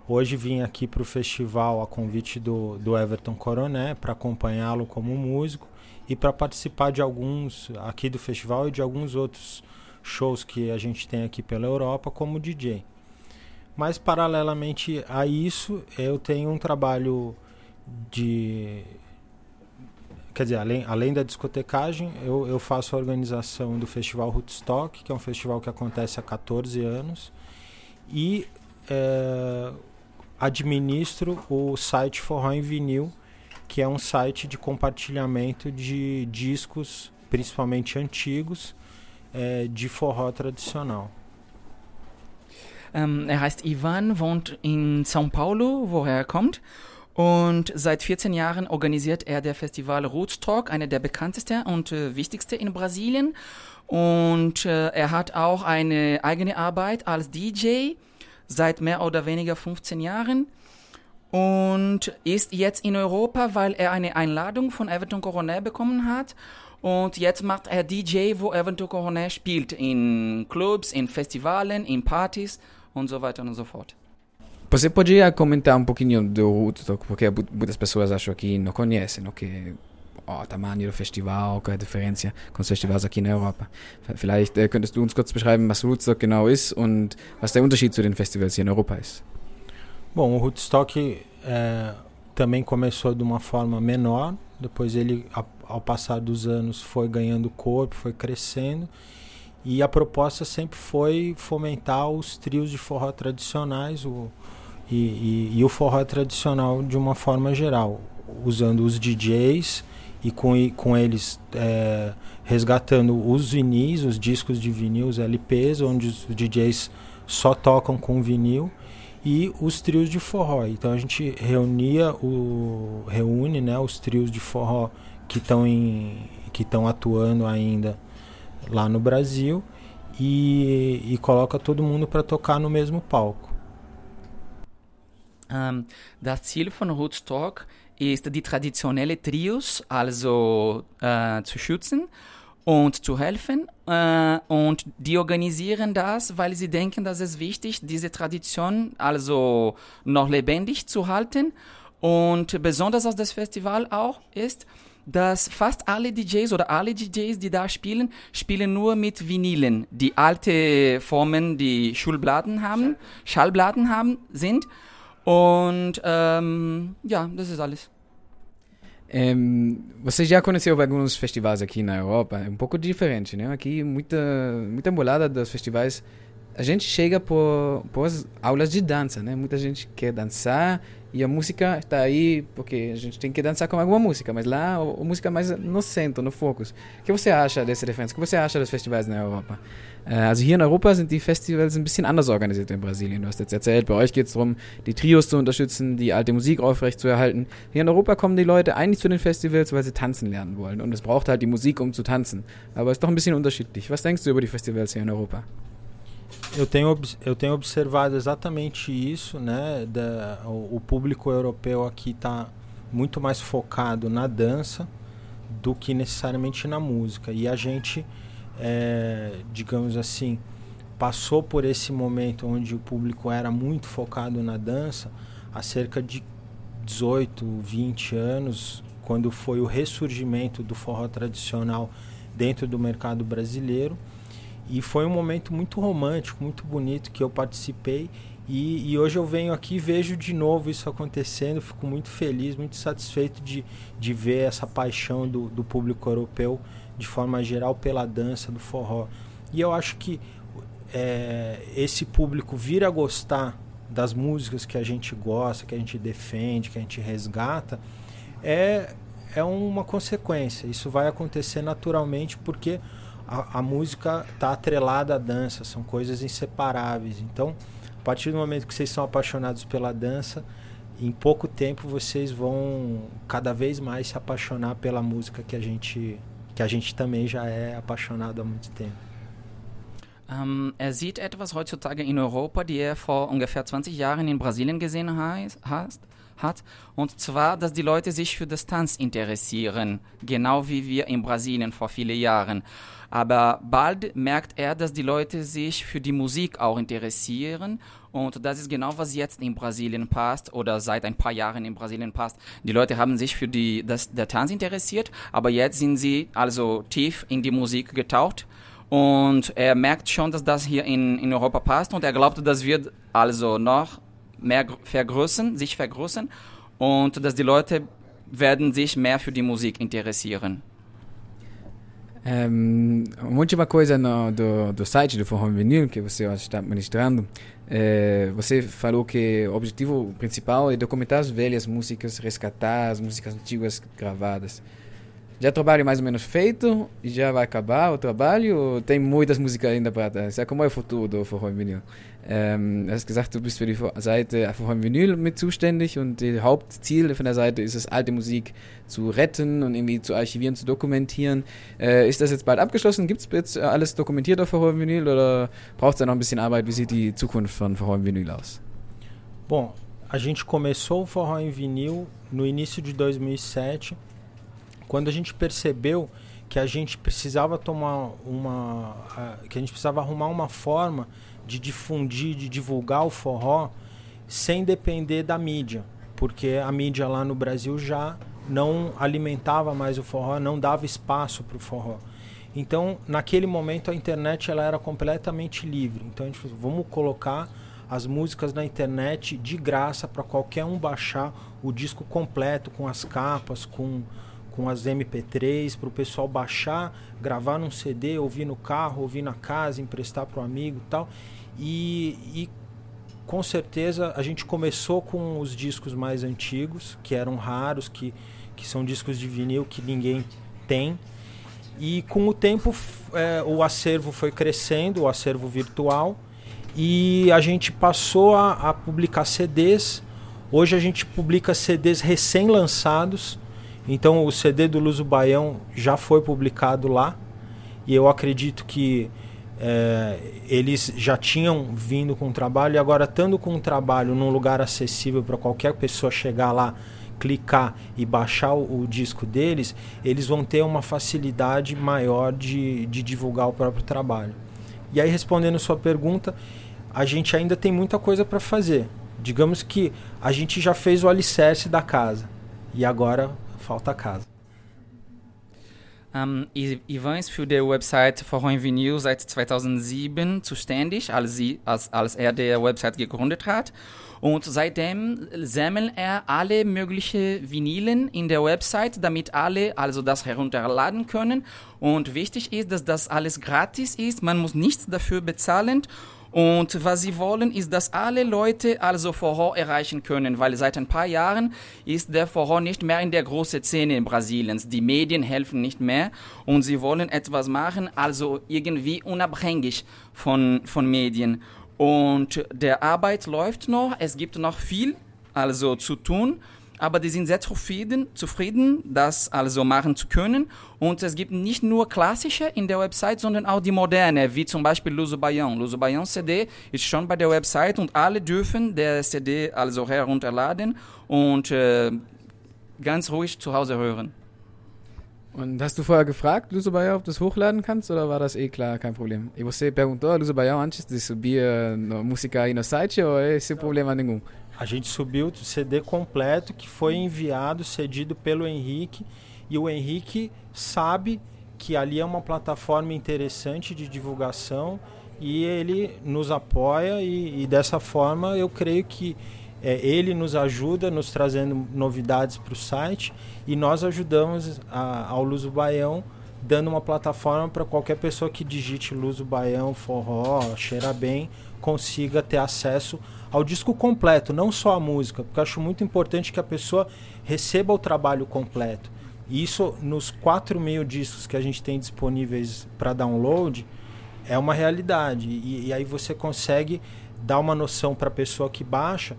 Hoje vim aqui para o festival a convite do, do Everton Coroné para acompanhá-lo como músico e para participar de alguns aqui do festival e de alguns outros shows que a gente tem aqui pela Europa como DJ. Mas paralelamente a isso, eu tenho um trabalho de quer dizer, além, além da discotecagem, eu, eu faço a organização do Festival Rootstock, que é um festival que acontece há 14 anos, e é, administro o site Forró em Vinil, que é um site de compartilhamento de discos, principalmente antigos, é, de forró tradicional. Ähm, er heißt Ivan, wohnt in São Paulo, woher er kommt. Und seit 14 Jahren organisiert er der Festival Rootstock, einer der bekanntesten und äh, wichtigsten in Brasilien. Und äh, er hat auch eine eigene Arbeit als DJ seit mehr oder weniger 15 Jahren und ist jetzt in Europa, weil er eine Einladung von Everton Coronet bekommen hat. Und jetzt macht er DJ, wo Everton Coronet spielt, in Clubs, in Festivalen, in Partys und so weiter und so fort. Você podia comentar um pouquinho do Woodstock, porque muitas pessoas acham que não conhecem, não? que o tamanho do festival, qual é a diferença com os festivals aqui na Europa. Vielleicht äh, könntest du uns kurz beschreiben, was Woodstock genau ist und was der Unterschied zu den Festivals hier in Europa ist. Bom, o Woodstock é, também começou de uma forma menor, depois ele, ao passar dos anos, foi ganhando corpo, foi crescendo, e a proposta sempre foi fomentar os trios de forró tradicionais o, e, e- e o forró tradicional de uma forma geral, usando os DJs e com, e com eles é, resgatando os vinis, os discos de vinil, os LPs, onde os DJs só tocam com vinil e os trios de forró. Então a gente reunia o reúne, né, os trios de forró que estão que estão atuando ainda lá no Brasil e, e coloca todo mundo para tocar no mesmo palco. Ähm, das Ziel von Rootstock ist, die traditionelle Trios also äh, zu schützen und zu helfen. Äh, und die organisieren das, weil sie denken, dass es wichtig diese Tradition also noch lebendig zu halten. Und besonders aus das Festival auch ist, dass fast alle DJs oder alle DJs, die da spielen, spielen nur mit Vinilen, die alte Formen, die Schulplatten haben, Schallplatten haben, sind. Und ähm, ja, das ist alles. Em, você já conheceu alguns festivais aqui na Europa? É um pouco diferente, né? Aqui, muita, muita embolada dos festivais. A gente chega por, por as aulas de dança, né? Muita gente quer dançar e a música está aí porque a gente tem que dançar com alguma música, mas lá a, música é mais no centro, no foco. O que você acha dessa diferença? O que você acha dos Festivals na Europa? Äh, also hier in Europa sind die Festivals ein bisschen anders organisiert in Brasilien. Du hast jetzt erzählt, bei euch geht es darum, die Trios zu unterstützen, die alte Musik aufrechtzuerhalten. Hier in Europa kommen die Leute eigentlich zu den Festivals, weil sie tanzen lernen wollen. Und es braucht halt die Musik, um zu tanzen. Aber es ist doch ein bisschen unterschiedlich. Was denkst du über die Festivals hier in Europa? Eu tenho, eu tenho observado exatamente isso, né? Da, o, o público europeu aqui está muito mais focado na dança do que necessariamente na música. E a gente, é, digamos assim, passou por esse momento onde o público era muito focado na dança há cerca de 18, 20 anos, quando foi o ressurgimento do forró tradicional dentro do mercado brasileiro e foi um momento muito romântico, muito bonito que eu participei. E, e, hoje eu venho aqui e vejo de novo isso acontecendo. Fico muito feliz, muito satisfeito de, de ver essa paixão do, do público europeu, de forma geral, pela dança, do forró. E eu acho que é, esse público vir a gostar das músicas que a gente gosta, que a gente defende, que a gente resgata, é, é uma consequência. Isso vai acontecer naturalmente porque a, a música está atrelada à dança, são coisas inseparáveis. Então, a partir do momento que vocês são apaixonados pela dança, em pouco tempo vocês vão cada vez mais se apaixonar pela música que a gente que a gente também já é apaixonado há muito tempo. Um, er sieht etwas heutzutage in Europa, die er vor ungefähr 20 Jahren in Brasilien gesehen hat, hat. Und zwar, dass die Leute sich für das Tanz interessieren, genau wie wir in Brasilien vor vielen Jahren. Aber bald merkt er, dass die Leute sich für die Musik auch interessieren. Und das ist genau, was jetzt in Brasilien passt oder seit ein paar Jahren in Brasilien passt. Die Leute haben sich für die, das, der Tanz interessiert, aber jetzt sind sie also tief in die Musik getaucht. Und er merkt schon, dass das hier in, in Europa passt und er glaubt, das wird also noch mehr vergrößern, sich vergrößern und dass die Leute werden sich mehr für die Musik interessieren. Um, uma última coisa no, do, do site do Forró Vinil que você está administrando, é, você falou que o objetivo principal é documentar as velhas músicas, resgatar as músicas antigas gravadas. Já trabalho mais ou menos feito? Já vai acabar o trabalho? Tem muitas músicas ainda para... Como é o futuro do Forró Vinil? Ähm, du hast gesagt, du bist für die Seite von Vinyl mit zuständig und das Hauptziel von der Seite ist es, alte Musik zu retten und irgendwie zu archivieren, zu dokumentieren. Äh, ist das jetzt bald abgeschlossen? Gibt es jetzt alles dokumentiert auf Verhoeven Vinyl oder braucht es da noch ein bisschen Arbeit? Wie sieht die Zukunft von Verhoeven Vinyl aus? Bom, a gente começou o Forró em Vinil no início de 2007, quando a gente percebeu que a gente precisava tomar uma, que a gente precisava arrumar uma forma de difundir, de divulgar o forró sem depender da mídia, porque a mídia lá no Brasil já não alimentava mais o forró, não dava espaço para o forró. Então, naquele momento a internet ela era completamente livre. Então a gente falou, vamos colocar as músicas na internet de graça para qualquer um baixar o disco completo com as capas, com com as MP3 para o pessoal baixar, gravar num CD, ouvir no carro, ouvir na casa, emprestar para o amigo, tal. E, e com certeza a gente começou com os discos mais antigos, que eram raros, que, que são discos de vinil que ninguém tem. E com o tempo é, o acervo foi crescendo, o acervo virtual, e a gente passou a, a publicar CDs. Hoje a gente publica CDs recém-lançados. Então o CD do Luso Baião já foi publicado lá. E eu acredito que é, eles já tinham vindo com o trabalho e agora estando com o trabalho num lugar acessível para qualquer pessoa chegar lá, clicar e baixar o, o, disco deles, eles vão ter uma facilidade maior de, de divulgar o próprio trabalho. E aí respondendo sua pergunta, a gente ainda tem muita coisa para fazer. Digamos que a gente já fez o alicerce da casa e agora falta casa. Ähm, Ivan ist für die Website Verhoeven Vinyl seit 2007 zuständig, als, sie, als, als er die Website gegründet hat. Und seitdem sammelt er alle möglichen Vinylen in der Website, damit alle also das herunterladen können. Und wichtig ist, dass das alles gratis ist. Man muss nichts dafür bezahlen. Und was sie wollen, ist, dass alle Leute also Forró erreichen können, weil seit ein paar Jahren ist der Forró nicht mehr in der großen Szene in Brasiliens. Die Medien helfen nicht mehr und sie wollen etwas machen, also irgendwie unabhängig von, von Medien. Und der Arbeit läuft noch, es gibt noch viel also zu tun aber die sind sehr zufrieden, zufrieden, das also machen zu können. Und es gibt nicht nur klassische in der Website, sondern auch die moderne, wie zum Beispiel Luso Bayon. Luso Bayon CD ist schon bei der Website und alle dürfen der CD also herunterladen und äh, ganz ruhig zu Hause hören. Und hast du vorher gefragt, Luso Bayon, ob du es hochladen kannst oder war das eh klar, kein Problem? E você perguntou a Luso Bayon antes de subir a música aí no site ou esse problema nenhum? A gente subiu o CD completo que foi enviado, cedido pelo Henrique, e o Henrique sabe que ali é uma plataforma interessante de divulgação e ele nos apoia e, e dessa forma eu creio que é, ele nos ajuda, nos trazendo novidades para o site e nós ajudamos a, ao Luso Baião dando uma plataforma para qualquer pessoa que digite Luso Baião, Forró, Cheira Bem, consiga ter acesso ao disco completo, não só a música, porque eu acho muito importante que a pessoa receba o trabalho completo. E isso, nos 4 mil discos que a gente tem disponíveis para download, é uma realidade. E, e, aí você consegue dar uma noção para a pessoa que baixa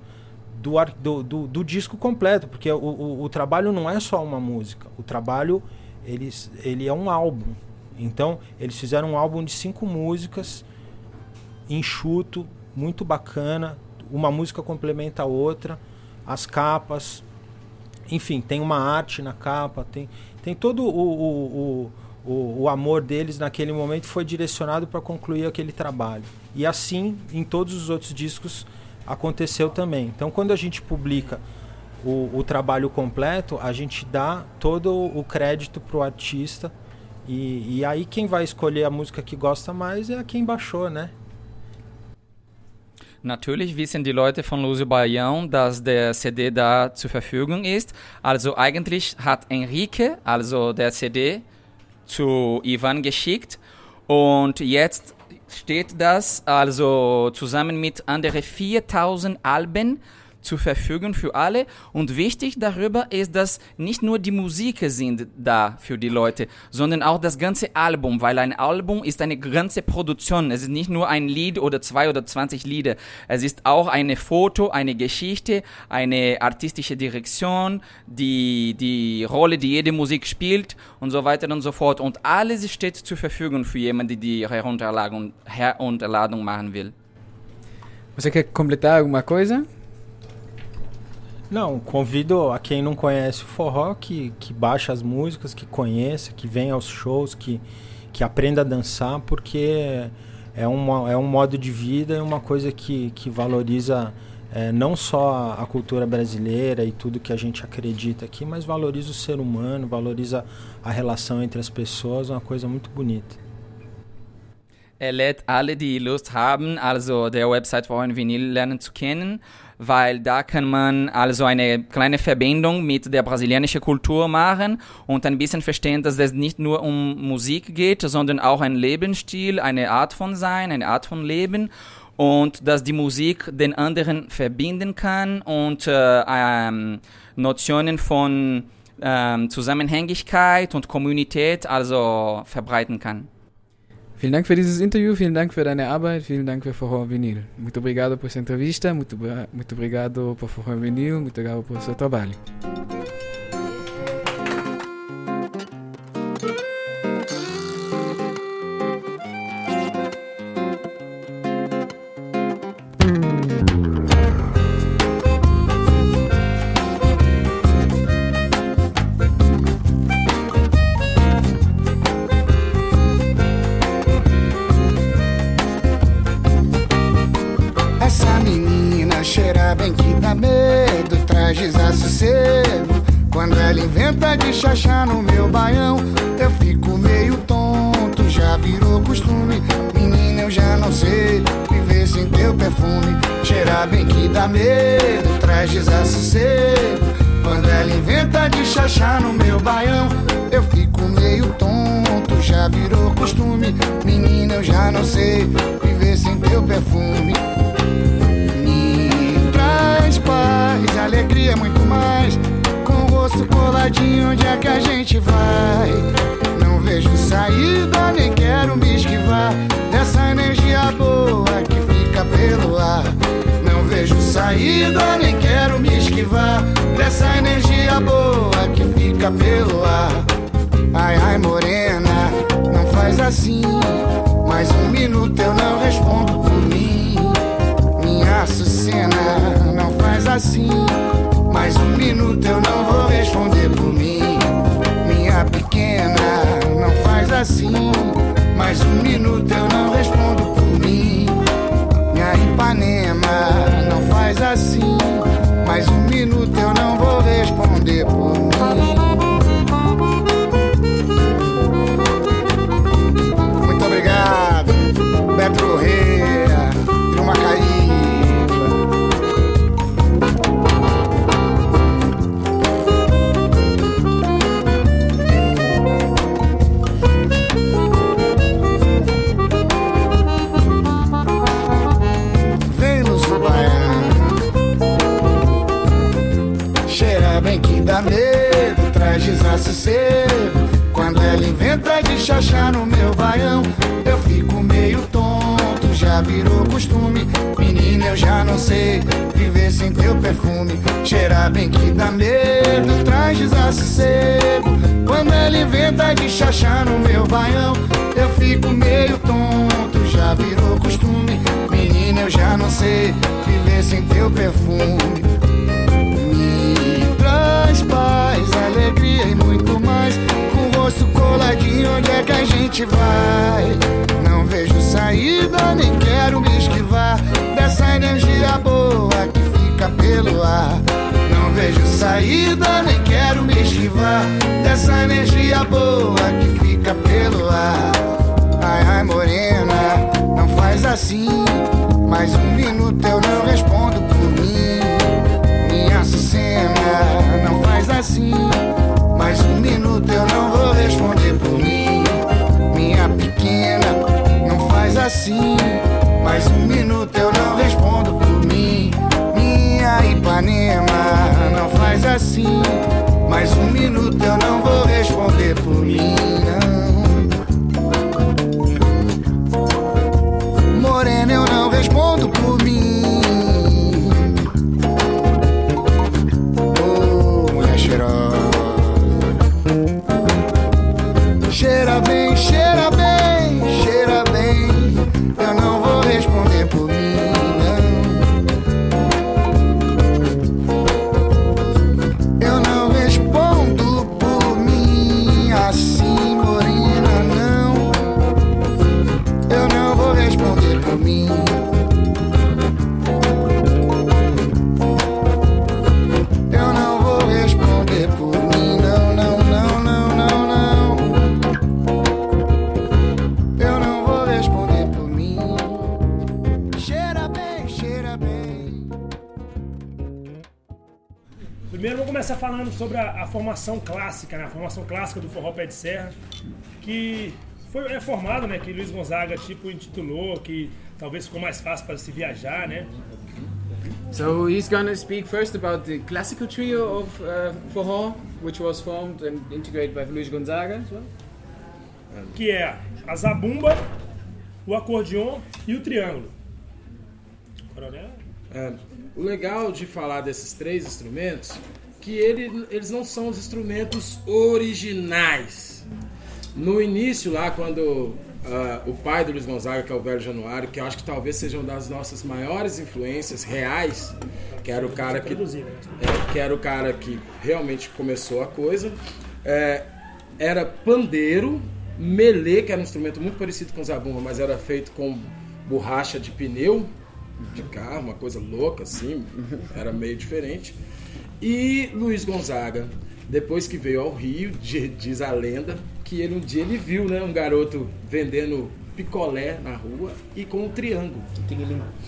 do, do, do, do, disco completo, porque o, o, o, trabalho não é só uma música, o trabalho eles, ele é um álbum. Então, eles fizeram um álbum de cinco músicas, enxuto, muito bacana, uma música complementa a outra, as capas, enfim, tem uma arte na capa, tem, tem todo o, o, o, o amor deles naquele momento foi direcionado para concluir aquele trabalho. E assim, em todos os outros discos aconteceu também. Então, quando a gente publica o, o trabalho completo, a gente dá todo o crédito para o artista. E, e aí quem vai escolher a música que gosta mais é quem baixou, né? Natürlich wissen die Leute von Lucio Baião, dass der CD da zur Verfügung ist. Also eigentlich hat Enrique, also der CD, zu Ivan geschickt. Und jetzt steht das also zusammen mit anderen 4000 Alben zur Verfügung für alle. Und wichtig darüber ist, dass nicht nur die Musik sind da für die Leute, sondern auch das ganze Album, weil ein Album ist eine ganze Produktion. Es ist nicht nur ein Lied oder zwei oder zwanzig Lieder. Es ist auch eine Foto, eine Geschichte, eine artistische Direktion, die, die Rolle, die jede Musik spielt und so weiter und so fort. Und alles steht zur Verfügung für jemanden, die Herunterladung, Herunterladung machen will. Você quer completar alguma coisa? Não, convido a quem não conhece o forró que, que baixe as músicas, que conheça, que venha aos shows, que, que aprenda a dançar, porque é, uma, é um modo de vida, é uma coisa que, que valoriza é, não só a cultura brasileira e tudo que a gente acredita aqui, mas valoriza o ser humano, valoriza a relação entre as pessoas, é uma coisa muito bonita. Er lädt alle, die Lust haben, also der Website Vorhin Vinyl lernen zu kennen, weil da kann man also eine kleine Verbindung mit der brasilianischen Kultur machen und ein bisschen verstehen, dass es nicht nur um Musik geht, sondern auch ein Lebensstil, eine Art von Sein, eine Art von Leben und dass die Musik den anderen verbinden kann und äh, ähm, Notionen von ähm, Zusammenhängigkeit und Kommunität also verbreiten kann. Vielen Dank für dieses Interview, vielen Dank für deine Arbeit, vielen Dank für Forró Vinil. Muito obrigado por essa entrevista, muito, muito obrigado por Forró Vinil, muito obrigado por seu trabalho. Chachá no meu baião, eu fico meio tonto, já virou costume. Menina, eu já não sei viver sem teu perfume. Me traz paz, alegria, muito mais. Com o rosto coladinho, onde é que a gente vai? Não vejo saída, nem quero me esquivar dessa energia boa que fica pelo ar. Vejo saída, nem quero me esquivar dessa energia boa que fica pelo ar. Ai, ai, morena, não faz assim. Mais um minuto eu não respondo por mim. Minha Açucena, não faz assim. Mais um minuto eu não vou responder por mim. Minha pequena, não faz assim. Mais um minuto eu não respondo traz desassossego. Quando ela inventa de chachar no meu baião, eu fico meio tonto, já virou costume. Menina, eu já não sei viver sem teu perfume. Cheira bem que dá medo, traz desassossego. Quando ela inventa de chachar no meu baião, eu fico meio tonto, já virou costume. Menina, eu já não sei viver sem teu perfume. E muito mais. Com o rosto coladinho, onde é que a gente vai? Não vejo saída, nem quero me esquivar dessa energia boa que fica pelo ar. Não vejo saída, nem quero me esquivar dessa energia boa que fica pelo ar. Ai, ai, morena, não faz assim. Mais um minuto eu não respondo por mim. Minha Açucena, não faz assim. Mais um minuto eu não vou responder por mim. Minha pequena, não faz assim. Mais um minuto eu não respondo por mim. Minha Ipanema, não faz assim. Mais um minuto eu não vou responder por mim. Não. Sobre a, a formação clássica, né? A formação clássica do forró pé de serra, que foi é formado, né? Que Luiz Gonzaga tipo intitulou, que talvez ficou mais fácil para se viajar, né? So he's gonna speak first about the classical trio of uh, Forró, which was formed and integrated by Luis Gonzaga as well. Que é a zabumba, o acordeon e o triângulo. Coronel? É, o legal de falar desses três instrumentos que ele, eles não são os instrumentos originais. No início lá, quando ah, o pai do Luiz Gonzaga, que é o Velho Januário, que eu acho que talvez seja uma das nossas maiores influências reais, que era o cara que, é, que era o cara que realmente começou a coisa, é, era pandeiro, melê, que era um instrumento muito parecido com zabumba, mas era feito com borracha de pneu de carro, uma coisa louca assim, era meio diferente. E Luiz Gonzaga, depois que veio ao Rio, di- diz a lenda que ele um dia ele viu, né, um garoto vendendo picolé na rua e com um triângulo.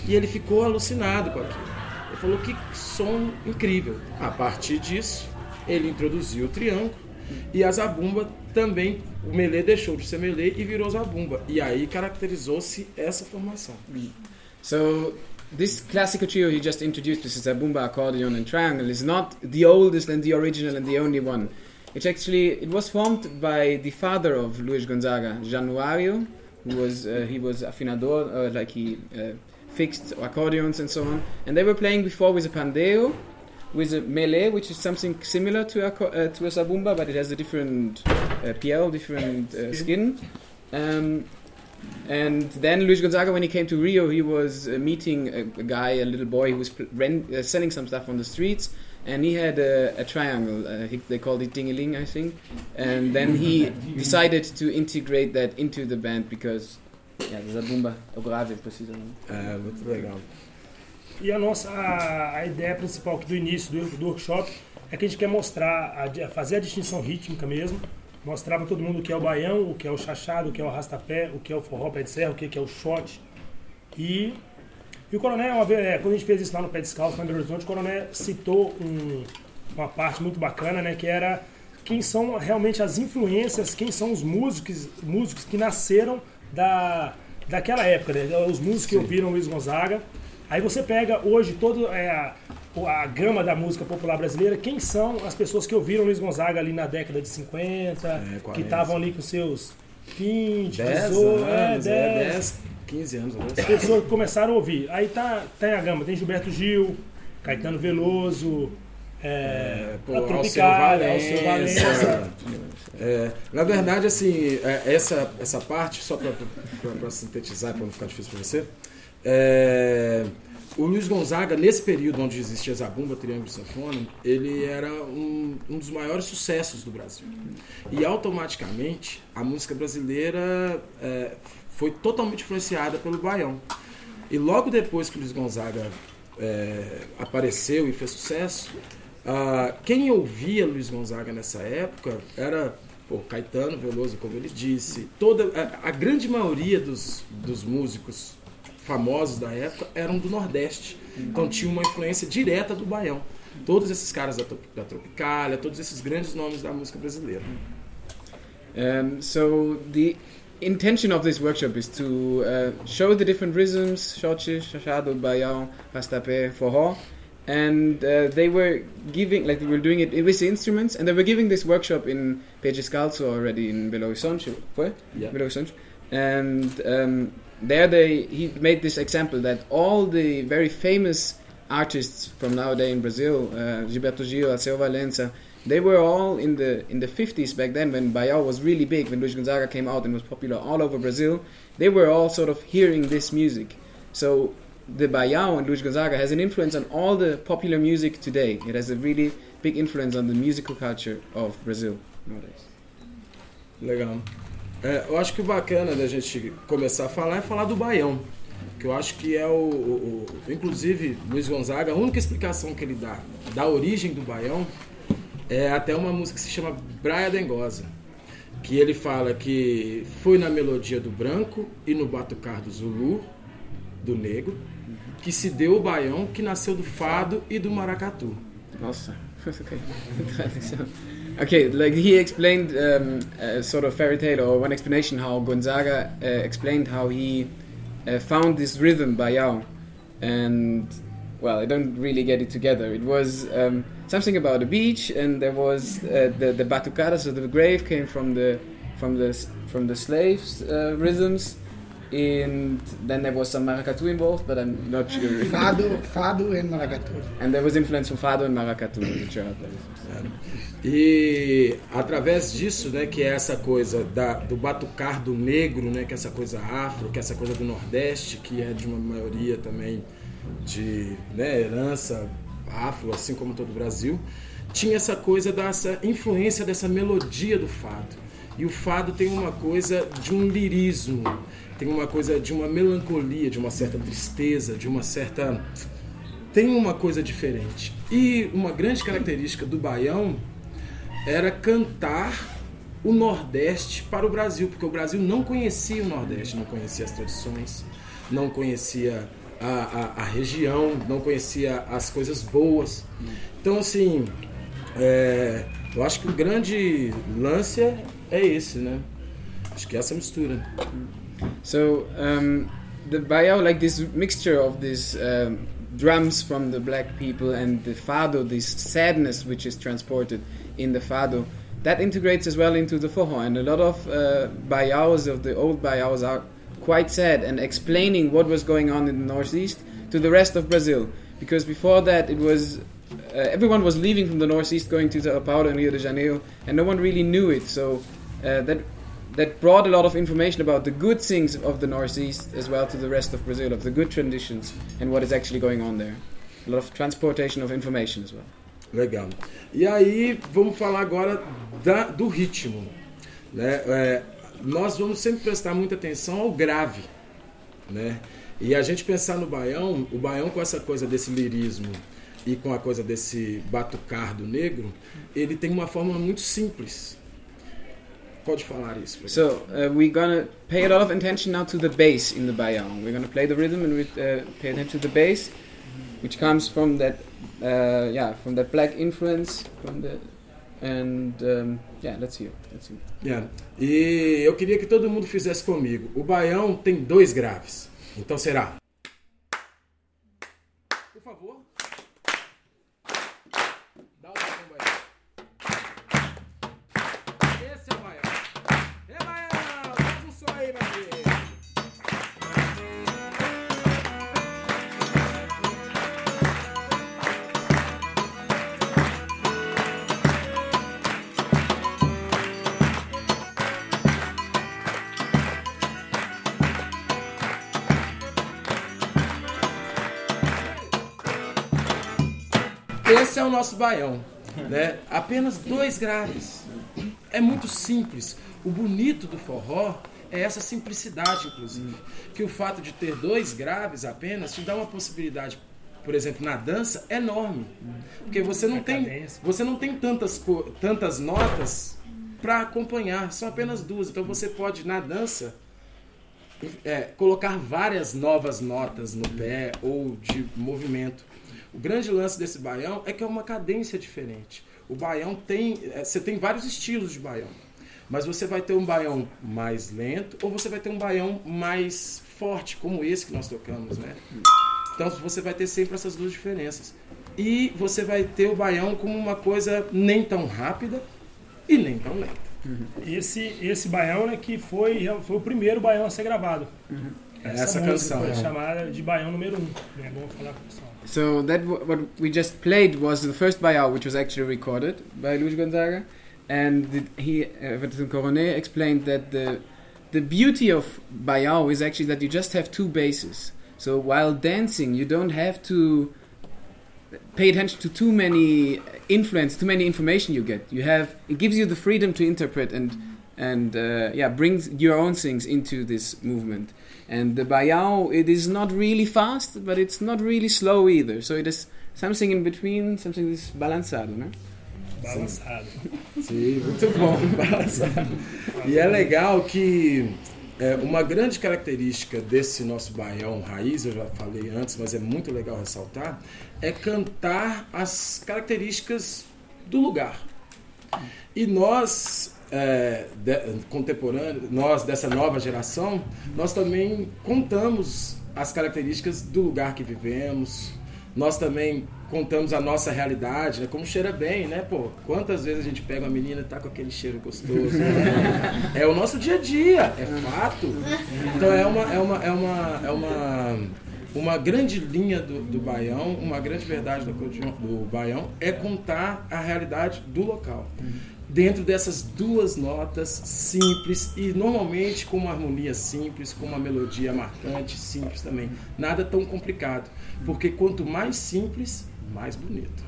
E ele ficou alucinado com aquilo. Ele falou que som incrível. A partir disso, ele introduziu o triângulo e a zabumba também o Melê deixou de ser Melê e virou Zabumba. E aí caracterizou-se essa formação. So this classical trio he just introduced, which is a bumba, accordion, and triangle, is not the oldest and the original and the only one. It actually it was formed by the father of Luis Gonzaga, Januario, who was uh, he was afinador, uh, like he uh, fixed accordions and so on. And they were playing before with a pandeo, with a melee, which is something similar to a uh, to a zabumba, but it has a different uh, piel, different uh, skin. Um, and then Luis Gonzaga, when he came to Rio, he was uh, meeting a, a guy, a little boy who was pl- rent, uh, selling some stuff on the streets, and he had a, a triangle. Uh, he, they called it Dingeling, I think. And then he decided to integrate that into the band because, yeah, the Zabumba, o grave, precisamente. É, muito legal. E a nossa a, a ideia principal aqui do início do, do workshop é que a gente quer mostrar, a, fazer a distinção rítmica mesmo, mostrar para todo mundo o que é o baião, o que é o chachado, o que é o arrastapé, o que é o forró pé de serra, o que é o shot. E, e o Coronel, é, quando a gente fez isso lá no Pé Descalço, em Belo Horizonte, o Coronel citou um- uma parte muito bacana, né, que era quem são realmente as influências, quem são os músicos, músicos que nasceram da, daquela época, né, os músicos que ouviram Luiz Gonzaga. Aí você pega hoje toda é, a, gama da música popular brasileira, quem são as pessoas que ouviram Luiz Gonzaga ali na década de 50, que 40. estavam ali com seus 20, 10 18, é, anos, é, 10, 10, 15 anos. né? as pessoas que começaram a ouvir. Aí tá, tem a gama, tem Gilberto Gil, Caetano Veloso, é, Pô, a Alceu Tropicália, Alceu Valença. Valença. É, na verdade, assim, é, essa, essa parte, só para sintetizar, para não ficar difícil para você, é, o Luiz Gonzaga, nesse período onde existia Zabumba, Triângulo e Sanfona, ele era um, um dos maiores sucessos do Brasil. E automaticamente, a música brasileira é, foi totalmente influenciada pelo Baião. E logo depois que o Luiz Gonzaga é, apareceu e fez sucesso, quem ouvia Luiz Gonzaga nessa época era pô, Caetano Veloso, como ele disse. Toda, a, a grande maioria dos, dos músicos famosos da época eram do Nordeste. Então tinha uma influência direta do Baião. Todos esses caras da, da Tropicália, todos esses grandes nomes da música brasileira. Um, so the intention of this workshop is to uh, show the different rhythms, xoche, chachado, baião, rastapé, forró, and uh, they were giving, like they were doing it with the instruments, and they were giving this workshop in Pejes Calzo already in Belo Horizonte, foi? Yeah. Belo Horizonte. And um, there they, he made this example that all the very famous artists from nowadays in Brazil, uh, Gilberto Gil, Alceu Valença, they were all in the in the 50s back then when Baião was really big, when Luiz Gonzaga came out and was popular all over Brazil. They were all sort of hearing this music. So the Baião and Luiz Gonzaga has an influence on all the popular music today. It has a really big influence on the musical culture of Brazil nowadays. Legal. É, eu acho que o bacana da gente começar a falar é falar do Baião. Que eu acho que é o, o- o- Inclusive, Luiz Gonzaga, a única explicação que ele dá da origem do Baião é até uma música que se chama Praia Dengosa. Que ele fala que foi na melodia do branco e no batucar do Zulu, do negro, que se deu o Baião, que nasceu do fado e do maracatu. Nossa, okay. okay, like he explained um, a sort of fairy tale or one explanation how Gonzaga uh, explained how he uh, found this rhythm by Yao, and well, I don't really get it together. It was um, something about a beach, and there was uh, the the batucada, so the grave came from the from the from the slaves' uh, rhythms. And then there was some maracatu involved, but I'm not sure. Fado, fado e maracatu. And there was influence from Fado and Maracatu, which are E através disso, né, que é essa coisa da, do batucar do negro, né, que é essa coisa afro, que é essa coisa do Nordeste, que é de uma maioria também de né, herança afro, assim como todo o Brasil, tinha essa coisa dessa influência dessa melodia do fado. E o fado tem uma coisa de um lirismo, tem uma coisa de uma melancolia, de uma certa tristeza, de uma certa tem uma coisa diferente. E uma grande característica do baião era cantar o Nordeste para o Brasil, porque o Brasil não conhecia o Nordeste, não conhecia as tradições, não conhecia a, a, a região, não conhecia as coisas boas. Então, assim, é, eu acho que o grande lance é esse, né? Acho que é essa mistura. So um, the Bayao, like this mixture of these um, drums from the black people and the fado, this sadness which is transported in the fado, that integrates as well into the forró. And a lot of uh, of the old Bayaos are quite sad and explaining what was going on in the northeast to the rest of Brazil. Because before that, it was uh, everyone was leaving from the northeast, going to Sao Paulo and Rio de Janeiro, and no one really knew it. So uh, that that brought a lot of information about the good things of the northeast as well to the rest of Brazil, of the good traditions and what is actually going on there. A lot of transportation of information as well. Legal. E aí, vamos falar agora da, do ritmo. Né? É, nós vamos sempre prestar muita atenção ao grave. Né? E a gente pensar no baião, o baião com essa coisa desse lirismo e com a coisa desse batucar do negro, ele tem uma forma muito simples. Pode falar isso. So uh, we're gonna pay a lot of attention now to the bass in the baião. We're gonna play the rhythm and we uh, pay attention to the bass, which comes from that, uh, yeah, from that black influence, from the, and um, yeah, let's hear. Let's hear. Yeah. E eu queria que todo mundo fizesse comigo. O baião tem dois graves. Então será? É o nosso baião, né? Apenas dois graves. É muito simples. O bonito do forró é essa simplicidade, inclusive. Que o fato de ter dois graves apenas te dá uma possibilidade, por exemplo, na dança, enorme. Porque você não tem, você não tem tantas, tantas notas para acompanhar, são apenas duas. Então você pode, na dança, é, colocar várias novas notas no pé ou de movimento. O grande lance desse baião é que é uma cadência diferente. O baião tem. é, Você tem vários estilos de baião. Mas você vai ter um baião mais lento ou você vai ter um baião mais forte, como esse que nós tocamos, né? Então você vai ter sempre essas duas diferenças. E você vai ter o baião como uma coisa nem tão rápida e nem tão lenta. Esse, esse baião né, que foi, foi o primeiro baião a ser gravado. Essa música canção, Foi né? chamada de baião número 1. Um. É bom falar com o pessoal. So that what we just played was the first Bayao, which was actually recorded by Luis Gonzaga, and the, he, uh, Everton Coronet, explained that the the beauty of Bayao is actually that you just have two basses. So while dancing, you don't have to pay attention to too many influence, too many information you get. You have it gives you the freedom to interpret and and uh, yeah brings your own things into this movement. And the Bayao, it is not really fast, but it's not really slow either. So it is something in between, something is balançado, né? Balançado. Sim, muito bom, balançado. E é legal que é, uma grande característica desse nosso baião raiz, eu já falei antes, mas é muito legal ressaltar, é cantar as características do lugar. E nós, é, de- contemporâneos, nós dessa nova geração, nós também contamos as características do lugar que vivemos. Nós também contamos a nossa realidade, né? Como cheira bem, né? Pô, quantas vezes a gente pega uma menina e tá com aquele cheiro gostoso? né? É o nosso dia a dia, é fato. Então é uma, é uma, é uma, é uma, uma grande linha do, do Baião, uma grande verdade do, do Baião é contar a realidade do local. Dentro dessas duas notas simples e normalmente com uma harmonia simples, com uma melodia marcante, simples também. Nada tão complicado. Porque quanto mais simples, mais bonito.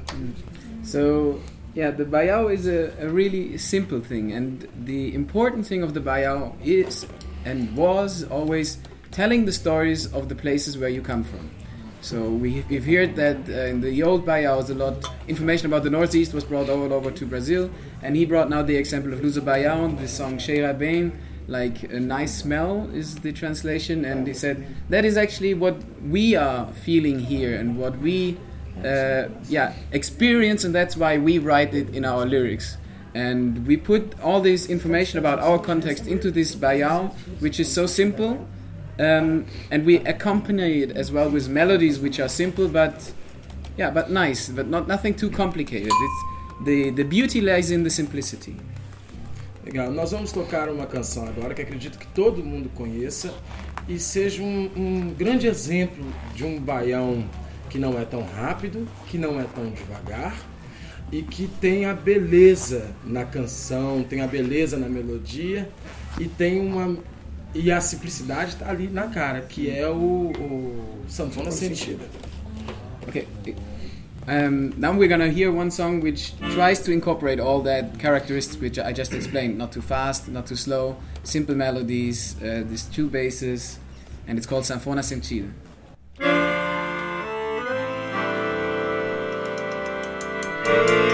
So yeah, the bayao is a, a really simple thing, and the important thing of the bayao is and was always telling the stories of the places where you come from. So we, we've heard that uh, in the old bayaos, a lot information about the northeast was brought all over to Brazil, and he brought now the example of Luso Baião, the song Cheira Bem, like a nice smell is the translation, and he said that is actually what we are feeling here and what we uh, yeah experience and that's why we write it in our lyrics. And we put all this information about our context into this bayao, which is so simple, um, and we accompany it as well with melodies which are simple but yeah, but nice, but not nothing too complicated. It's the the beauty lies in the simplicity. Legal, nós vamos tocar uma canção agora que acredito que todo mundo conheça e seja um, um grande exemplo de um baião que não é tão rápido, que não é tão devagar e que tem a beleza na canção, tem a beleza na melodia e tem uma e a simplicidade está ali na cara, que é o, o sanfona sentida. Okay. Um, now we're gonna hear one song which tries to incorporate all that characteristics which I just explained. Not too fast, not too slow, simple melodies, uh, these two basses, and it's called Sanfona Sentida. Este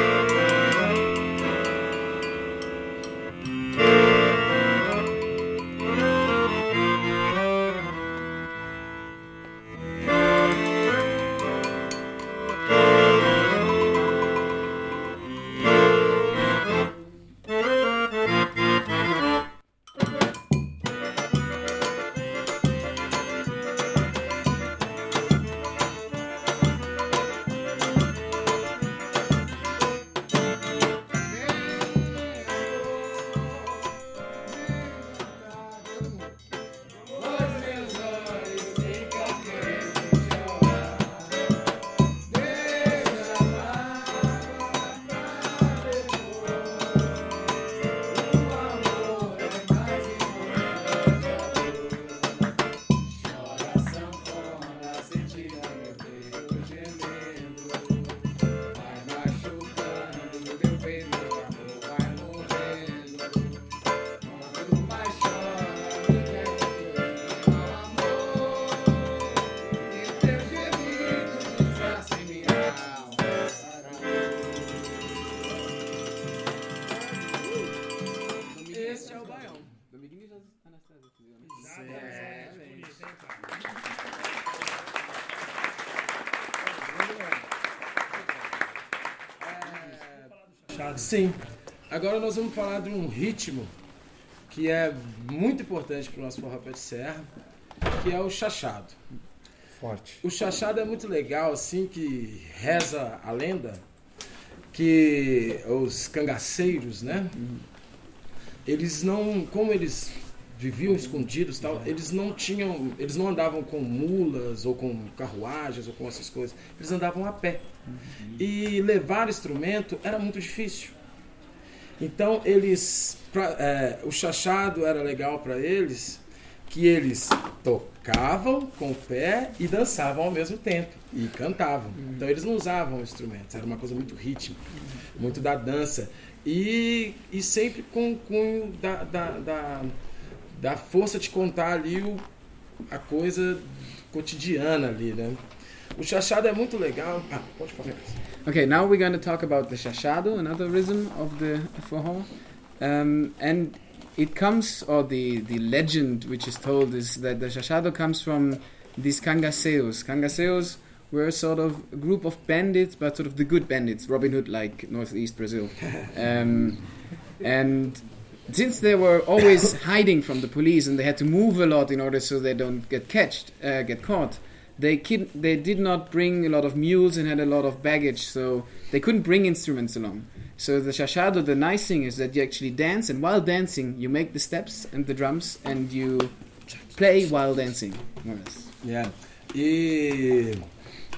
Sim. Agora nós vamos falar de um ritmo que é muito importante para o nosso forró pé de serra, que é o chachado. Forte. O chachado é muito legal, assim, que reza a lenda que os cangaceiros, né? Eles não, como eles viviam escondidos, tal, eles não tinham, eles não andavam com mulas ou com carruagens ou com essas coisas. Eles andavam a pé. E levar instrumento era muito difícil. Então eles, pra, é, o chachado era legal para eles, que eles tocavam com o pé e dançavam ao mesmo tempo e cantavam. Então eles não usavam instrumentos, era uma coisa muito rítmica, muito da dança e, e sempre com com da, da, da, da força de contar ali o, a coisa cotidiana ali, né? O chachado é muito legal. Ah, pode falar. Okay, now we're going to talk about the shashado, another rhythm of the forró, um, and it comes, or the the legend which is told is that the shashado comes from these cangaceos. Cangaceos were sort of a group of bandits, but sort of the good bandits, Robin Hood like northeast Brazil, um, and since they were always hiding from the police and they had to move a lot in order so they don't get catched, uh, get caught. They kid- they did not bring a lot of mules and had a lot of baggage, so they couldn't bring instruments along. So the shashado, the nice thing is that you actually dance, and while dancing, you make the steps and the drums, and you play while dancing. more or less. Yeah. E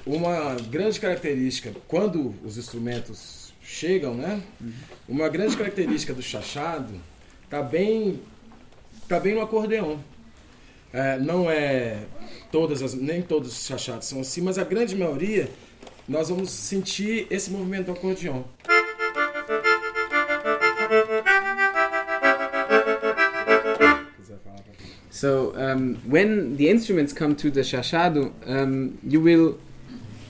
uma grande característica, quando os instrumentos chegam, né? Uma grande característica do chachado tá bem, tá bem no acordeão. É, não é todas as, nem todos os chachados são assim, mas a grande maioria nós vamos sentir esse movimento do acordeão. So um, when the instruments come to the shashado, um, you will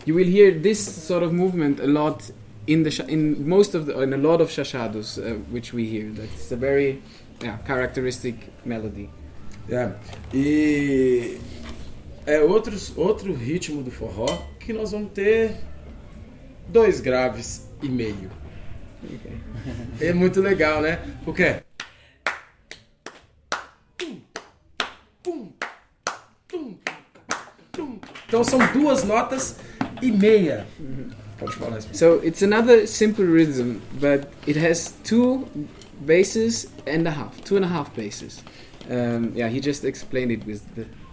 you will hear this sort of movement a lot in the in most of the in a lot of shashados uh, which we hear. That's a very yeah, characteristic melody. É. E é outros, outro ritmo do forró que nós vamos ter dois graves e meio. É muito legal, né? Porque Então são duas notas e meia. Pode falar isso. So it's another simple rhythm, but it has two basses and a half, two and a half basses. Um, yeah, he just explained it with the. É.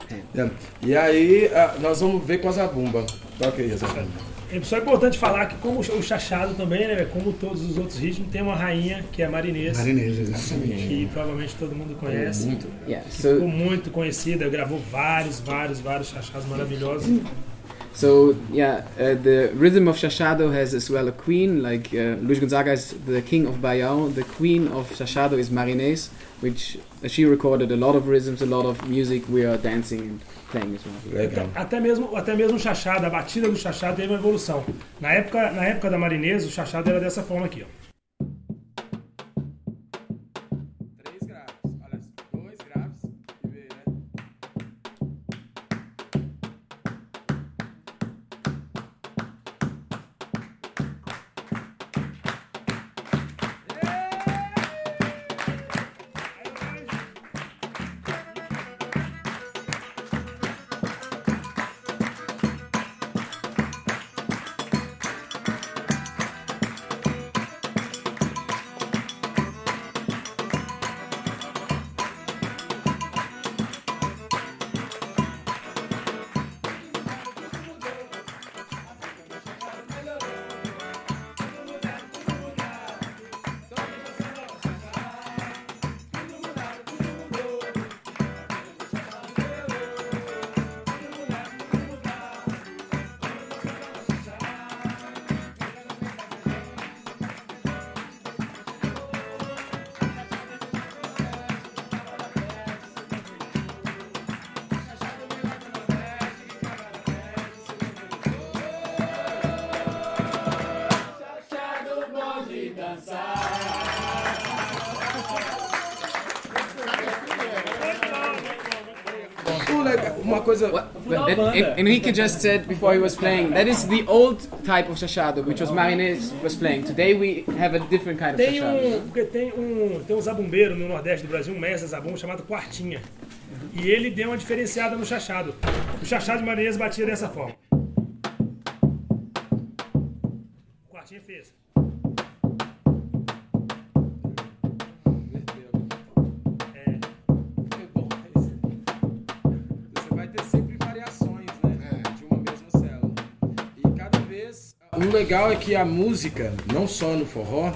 E aí nós vamos ver com a zabumba. Toca aí, Zabumba. É só importante falar que como o chachado também, né, como todos os outros ritmos, tem uma rainha que é a marinês. Marinês, exatamente. Que provavelmente todo mundo conhece. Muito. Yeah, Que so ficou muito conhecida, gravou vários, vários, vários chachados maravilhosos. So yeah, uh, the rhythm of Shashado has as well a queen. Like uh, Luis Gonzaga is the king of Baião. The queen of Shashado is Marinês, which uh, she recorded a lot of rhythms, a lot of music. We are dancing and playing as well. Legal. Até mesmo, até mesmo o chachado, a batida do chachado teve uma evolução. Na época, na época da marinês, o chachado era dessa forma aqui, ó. Uma coisa. That, En- Enrique just said before he was playing that is the old type of Shashado, which was Marinês was playing. Today we have a different kind of Tem um, porque tem um, tem um zabumbeiro no Nordeste do Brasil, um mestre zabumba chamado Quartinha. E ele deu uma diferenciada no chachado. O chachado de marinês batia dessa forma. O Quartinha fez. Legal é que a música, não só no forró,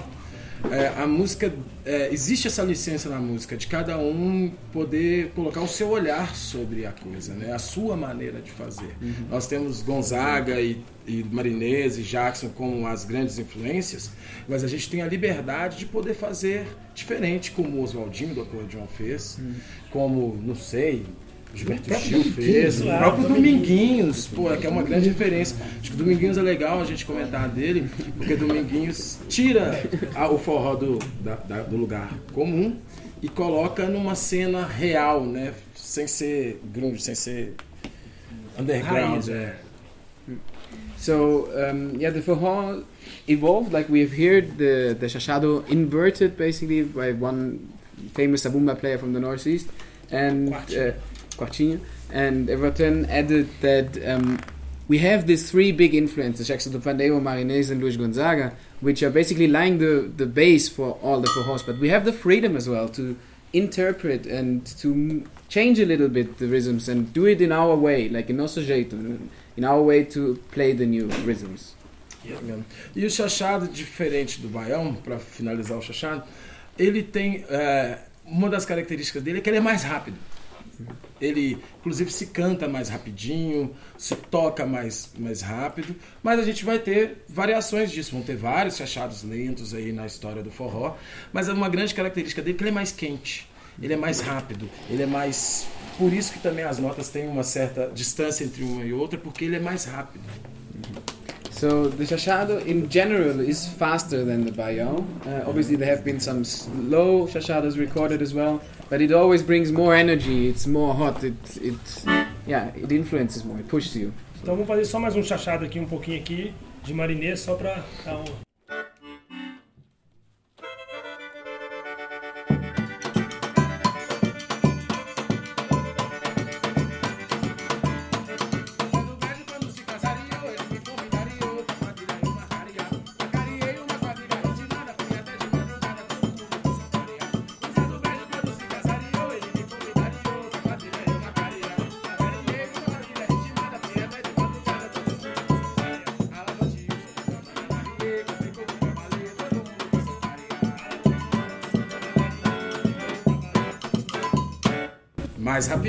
é, a música. é, existe essa licença na música de cada um poder colocar o seu olhar sobre a coisa, né? A sua maneira de fazer. Nós temos Gonzaga e, e Marinês e Jackson como as grandes influências, mas a gente tem a liberdade de poder fazer diferente, como o Oswaldinho do acordeon fez, como, não sei, Gilberto Gil fez, o próprio Dominguinhos, pô, que é uma grande referência. Acho que o Dominguinhos é legal a gente comentar dele, porque Dominguinhos tira a- o forró do, da- da- do lugar comum e coloca numa cena real, né? Sem ser grunge, sem ser underground. É. So um, yeah, the forró evolved. Like we have heard the the shashado inverted basically by one famous sabumba player from the northeast, and uh, And Everton added that um, we have these three big influences: Jackson Pandeiro, Marinês, and Luis Gonzaga, which are basically laying the the base for all the forrós. But we have the freedom as well to interpret and to change a little bit the rhythms and do it in our way, like in nosso jeito, in our way to play the new rhythms. E o chachado, diferente do baião, para finalizar o chachado, ele tem. é, uma das características dele é que ele é mais rápido. Ele, inclusive, se canta mais rapidinho, se toca mais, mais rápido, mas a gente vai ter variações disso. Vão ter vários chachados lentos aí na história do forró, mas uma grande característica dele é que ele é mais quente, ele é mais rápido, ele é mais. Por isso que também as notas têm uma certa distância entre uma e outra, porque ele é mais rápido. So the shashado in general is faster than the baião. Uh, obviously, there have been some slow shashados recorded as well, but it always brings more energy. It's more hot. It, it, yeah, it influences more. It pushes you. Então vamos fazer só mais um chachado aqui, um pouquinho aqui, de marinês, só pra dar um...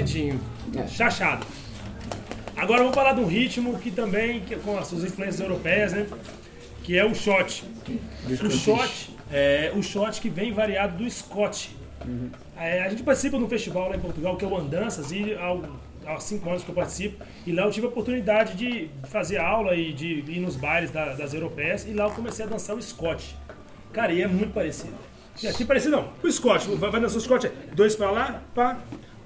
Mais rapidinho. Chachado. Agora vamos falar de um ritmo que também, que, com as suas influências europeias, né? Que é o shot. O shot é o shot que vem variado do Scott. É, a gente participa de um festival lá em Portugal que é o Andanças e há, há cinco anos que eu participo e lá eu tive a oportunidade de fazer aula e de ir nos bailes da- das europeias e lá eu comecei a dançar o Scott. Cara, e é muito parecido. E aqui parecido não. O Scott, vai, vai dançar o Scott é dois pra lá, pá,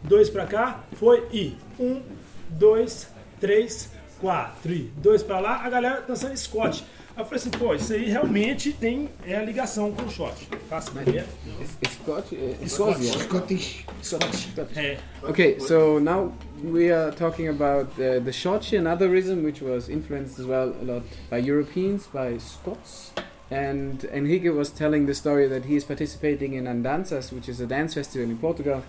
dois pra cá, foi e um, dois, três, quatro e dois pra lá, a galera dançando Scott. Aí eu falei assim, pô, isso aí realmente tem é a ligação com o shot. Faça ideia. Scotch? Uh, Scotch. Scottish. Scottish. É. Okay, so now we are talking about uh, the Shotchi, another rhythm which was influenced as well a lot by Europeans, by Scots. And Henrique was telling the story that he is participating in Andanças, which is a dance festival in Portugal.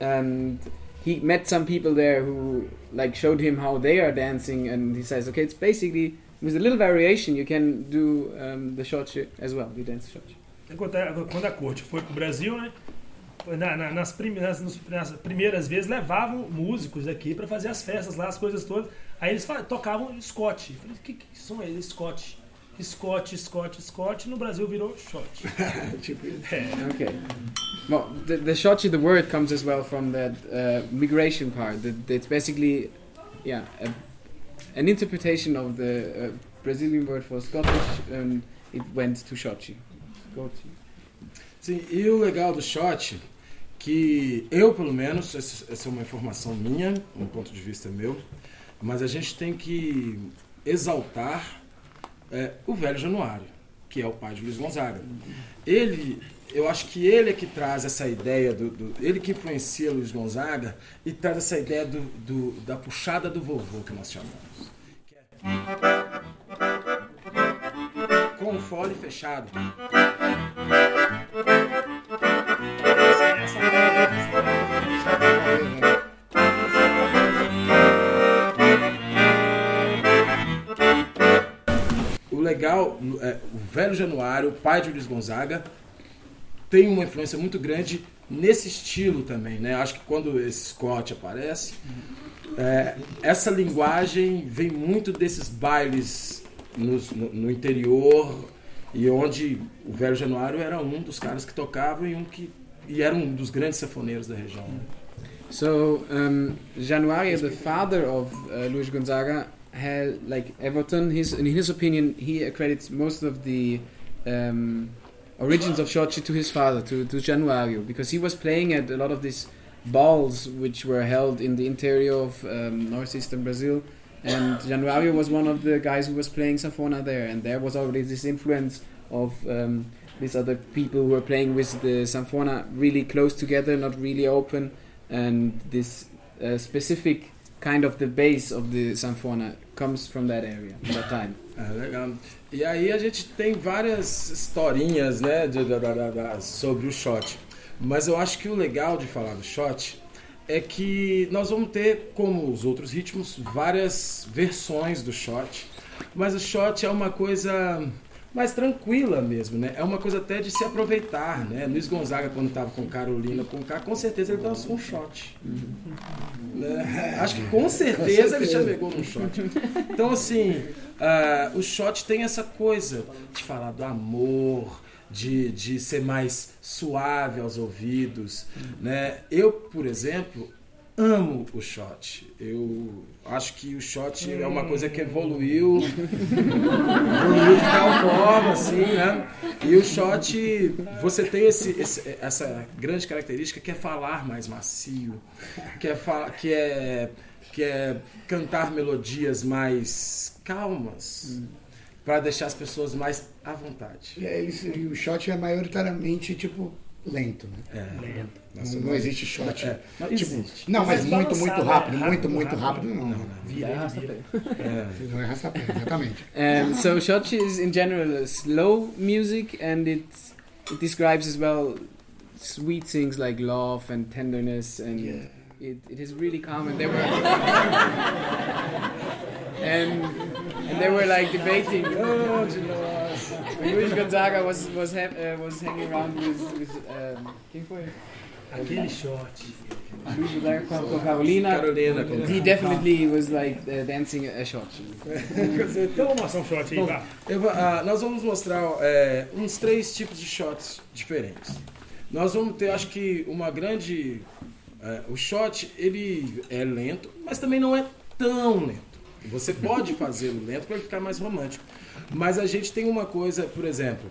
And he met some people there who like showed him how they are dancing, and he says, okay, it's basically with a little variation you can do um, the Shotchi as well. You dance Shotchi. Quando a, corte foi pro Brasil, né? na- na- nas, primeiras, nas primeiras vezes levavam músicos daqui para fazer as festas lá, as coisas todas. Aí eles tocavam Scott. Eu falei, que, que som é esse? Scott. Scott, Scott, Scott. No Brasil virou shot. É. Okay. Well, the, the Shotchi, the word comes as well from that uh, migration part. That it's basically, yeah, a, an interpretation of the uh, Brazilian word for Scottish, and it went to Shotchi. Scotchi. Sim, e o legal do shot, que eu, pelo menos, essa é uma informação minha, um ponto de vista meu, mas a gente tem que exaltar é, o velho Januário, que é o pai de Luiz Gonzaga. Ele, eu acho que ele é que traz essa ideia, do, do- ele que influencia Luiz Gonzaga e traz essa ideia do, do- da puxada do vovô, que nós chamamos. É- Com o fole fechado. Legal, é, o velho Januário, o pai de Luiz Gonzaga, tem uma influência muito grande nesse estilo também, né? Acho que quando esse Scott aparece, é, essa linguagem vem muito desses bailes nos- no, no interior e onde o velho Januário era um dos caras que tocava e um que e era um dos grandes safoneiros da região. né? So um, Januario, the father of uh, Luis Gonzaga, had like Everton. His in his opinion, he accredits most of the um, origins of Shotchi to his father, to to Januario, because he was playing at a lot of these balls which were held in the interior of um, northeastern Brazil. And Januario was one of the guys who was playing sanfona there, and there was already this influence of um, these other people who were playing with the sanfona really close together, not really open, and this uh, specific kind of the base of the sanfona comes from that area, that time. É, legal. E aí a gente tem várias historinhas, né, de- da- da- sobre o shot. Mas eu acho que o legal de falar do shot é que nós vamos ter, como os outros ritmos, várias versões do shot. Mas o shot é uma coisa mais tranquila mesmo, né? É uma coisa até de se aproveitar, né? Luiz Gonzaga, quando estava com Carolina, com K, com certeza ele dançou um shot. Né? Acho que com certeza ele já pegou num shot. Então, assim, ah, o shot tem essa coisa de falar do amor, de, de ser mais suave aos ouvidos. Né? Eu, por exemplo, amo o shot. Eu acho que o shot é uma coisa que evoluiu, evoluiu de tal forma, assim, né? E o shot, você tem esse, esse- essa grande característica que é falar mais macio, que é, que é, que é cantar melodias mais calmas, para deixar as pessoas mais à vontade. É isso, e o shot é maioritariamente, tipo, lento, né? É. Lento. Nossa, não, não existe shot. é, não tipo, existe. Não, mas Mas muito, balançar, muito rápido, Rápido, muito, muito rápido. rápido, não. Não, não. Vira e arrasta-pé. Não é arrasta-pé, exatamente. Um, so Shotchi is in general slow music, and it it describes as well sweet things like love and tenderness, and it, it is really calm. And they were and and they were like debating. Oh, Luis Gonzaga was was ha- uh, was hanging around with with um, quem foi? Aquele short. Luiz Blair com com Carolina. Carolina, com He definitely was like uh, dancing a shot. Então vamos mostrar um short aí, Bom, eu ah, nós vamos mostrar é, uns três tipos de shots diferentes. Nós vamos ter, acho que, uma grande. é, o shot, ele é lento, mas também não é tão lento. Você pode fazê-lo lento para ficar mais romântico. Mas a gente tem uma coisa, por exemplo.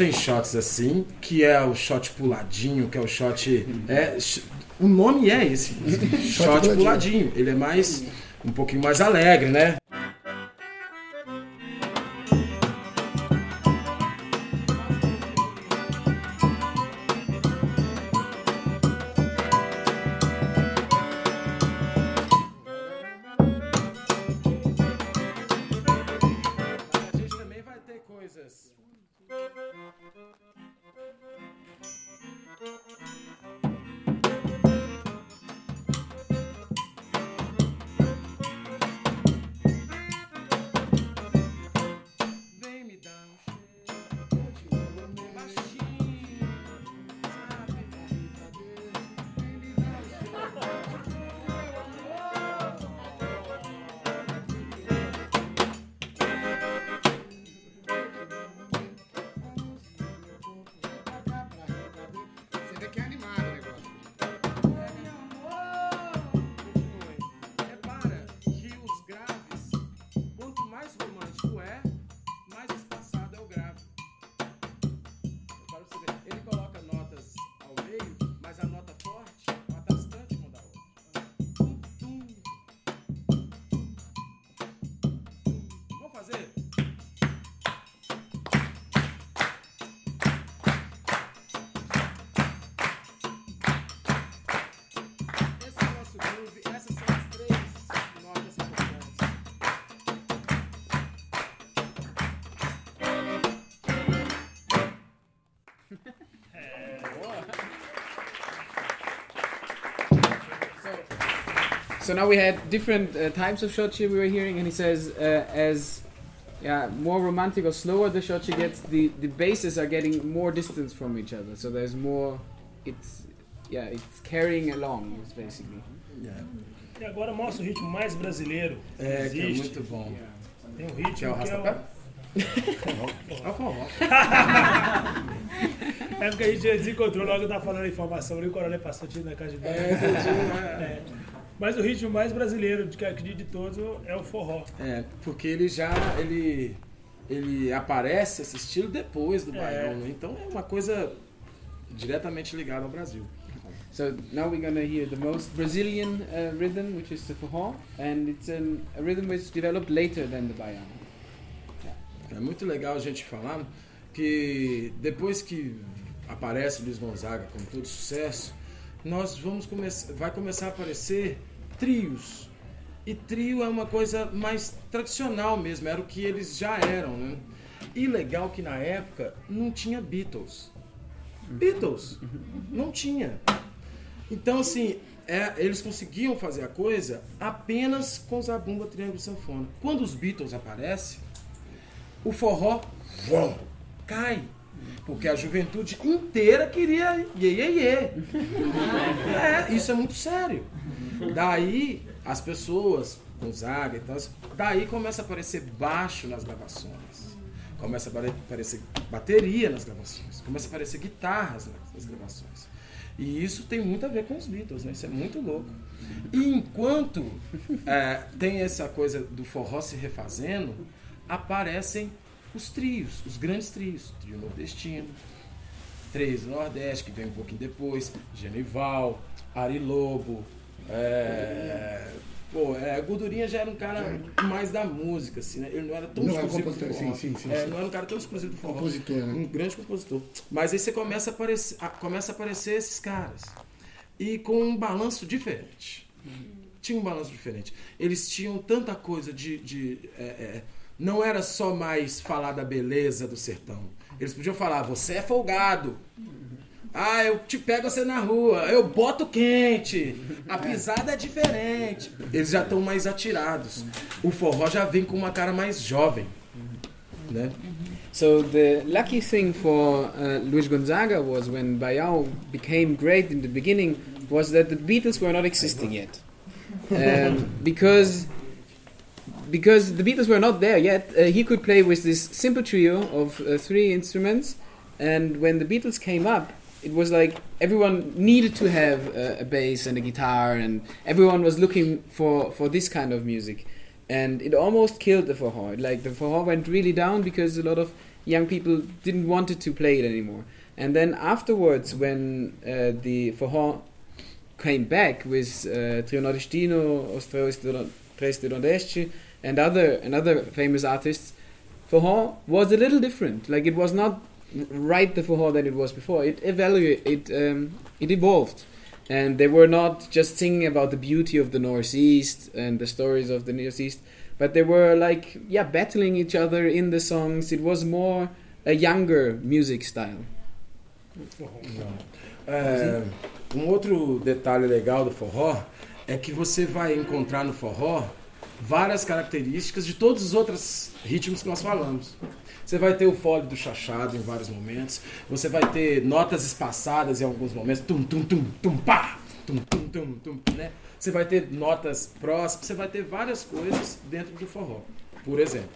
Tem shots assim, que é o shot puladinho, que é o shot. É, o nome é esse. shot puladinho. puladinho. Ele é mais. um pouquinho mais alegre, né? So now we had different uh, types of shotchi we were hearing, and he says uh, as yeah more romantic or slower the shotchi gets, the the basses are getting more distance from each other. So there's more. It's yeah, it's carrying along. It's basically. E agora mostra o ritmo mais brasileiro. que É, que é muito bom. Tem um ritmo Que é o que é o... rastapé? É o forró. É porque a gente desencontrou logo tá falando a informação ali, o coronel passou tiro na casa de banho. É. É. Mas o ritmo mais brasileiro, de que acredito de todos, é o forró. É, porque ele já ele ele aparece esse estilo depois do É. baião, né? então é uma coisa diretamente ligada ao Brasil. So now we're gonna hear the most Brazilian uh, rhythm, which is the forró, and it's an, a rhythm which developed later than the baião. É muito legal a gente falar que depois que aparece Luiz Gonzaga com todo sucesso, nós vamos começar, vai começar a aparecer trios. E trio é uma coisa mais tradicional mesmo, era o que eles já eram, né? E legal que na época não tinha Beatles. Beatles não tinha. Então assim, é, eles conseguiam fazer a coisa apenas com zabumba, triângulo sanfona. Quando os Beatles aparecem, o forró cai. Porque a juventude inteira queria iê, iê, iê. É, isso é muito sério. Daí as pessoas, Gonzaga e tal, daí começa a aparecer baixo nas gravações. Começa a apare- aparecer bateria nas gravações. Começa a aparecer guitarras nas- nas gravações. E isso tem muito a ver com os Beatles, né? Isso é muito louco. E enquanto é, tem essa coisa do forró se refazendo, aparecem os trios, os grandes trios. Trio nordestino, Três do Nordeste, que vem um pouquinho depois, Genival, Ari Lobo. É, pô, é, Gordurinha já era um cara mais da música, assim, né? Ele não era tão Não era exclusivo do compositor, forró. sim, sim, sim, É, sim. Não era um cara tão exclusivo do forró. Compositor, né? Um grande compositor. Mas aí você começa a aparecer, a- começa a aparecer esses caras. E com um balanço diferente. tinha um balanço diferente. Eles tinham tanta coisa de. de é, é, não era só mais falar da beleza do sertão. Eles podiam falar, você é folgado. Ah, eu te pego você na rua, eu boto quente, a pisada é diferente. Eles já estão mais atirados. O forró já vem com uma cara mais jovem. Né? So the lucky thing for uh, Luis Gonzaga was when Baião became great in the beginning was that the Beatles were not existing yet, um, because because the Beatles were not there yet. Uh, he could play with this simple trio of uh, three instruments, and when the Beatles came up, it was like everyone needed to have a, a bass and a guitar, and everyone was looking for for this kind of music and it almost killed the forró. Like the forró went really down because a lot of young people didn't wanted to play it anymore. And then afterwards, when uh, the forró came back with uh, Trio Nordestino, Os Tres de Nordeste, and other and other famous artists, forró was a little different. Like it was not right the forró that it was before. It evaluate it um, it evolved and they were not just singing about the beauty of the northeast and the stories of the northeast but they were like yeah battling each other in the songs it was more a younger music style É, um outro detalhe legal do forró é que você vai encontrar no forró várias características de todos os outros ritmos que nós falamos. Você vai ter o fole do chachado em vários momentos. Você vai ter notas espaçadas em alguns momentos. Tum, tum, tum, tum, pá! Tum, tum, tum, tum, né? Você vai ter notas próximas. Você vai ter várias coisas dentro do forró. Por exemplo.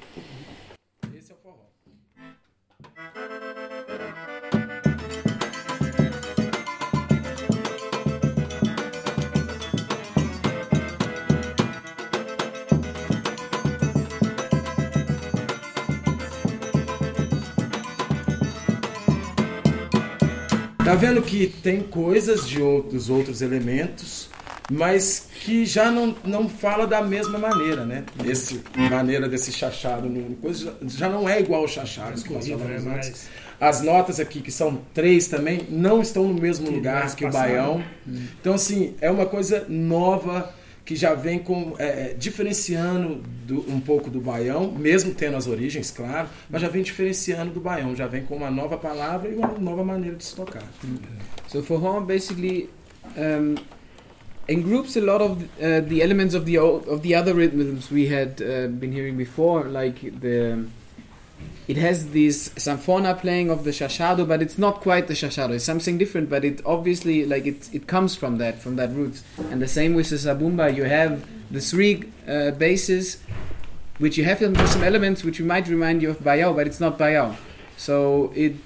Tá vendo que tem coisas de outros outros elementos, mas que já não, não fala da mesma maneira, né? Esse maneira desse chachado, coisa já não é igual ao chachado que nós corrido, falamos né? antes. As notas aqui, que são três também, não estão no mesmo Que lugar que o baião. Então, assim, é uma coisa nova que já vem com é, é, diferenciando do- um pouco do baião, mesmo tendo as origens, claro, mas já vem diferenciando do baião, já vem com uma nova palavra e uma nova maneira de se tocar. So forró basically um, engroups a lot of uh, the elements of the of the other rhythms we had uh, been hearing before, like the. It has this sanfona playing of the chachado, but it's not quite the chachado. It's something different, but it obviously like it it comes from that from that roots. And the same with the zabumba. You have the three uh, basses, which you have some, elements which you might remind you of bayao, but it's not bayao. So it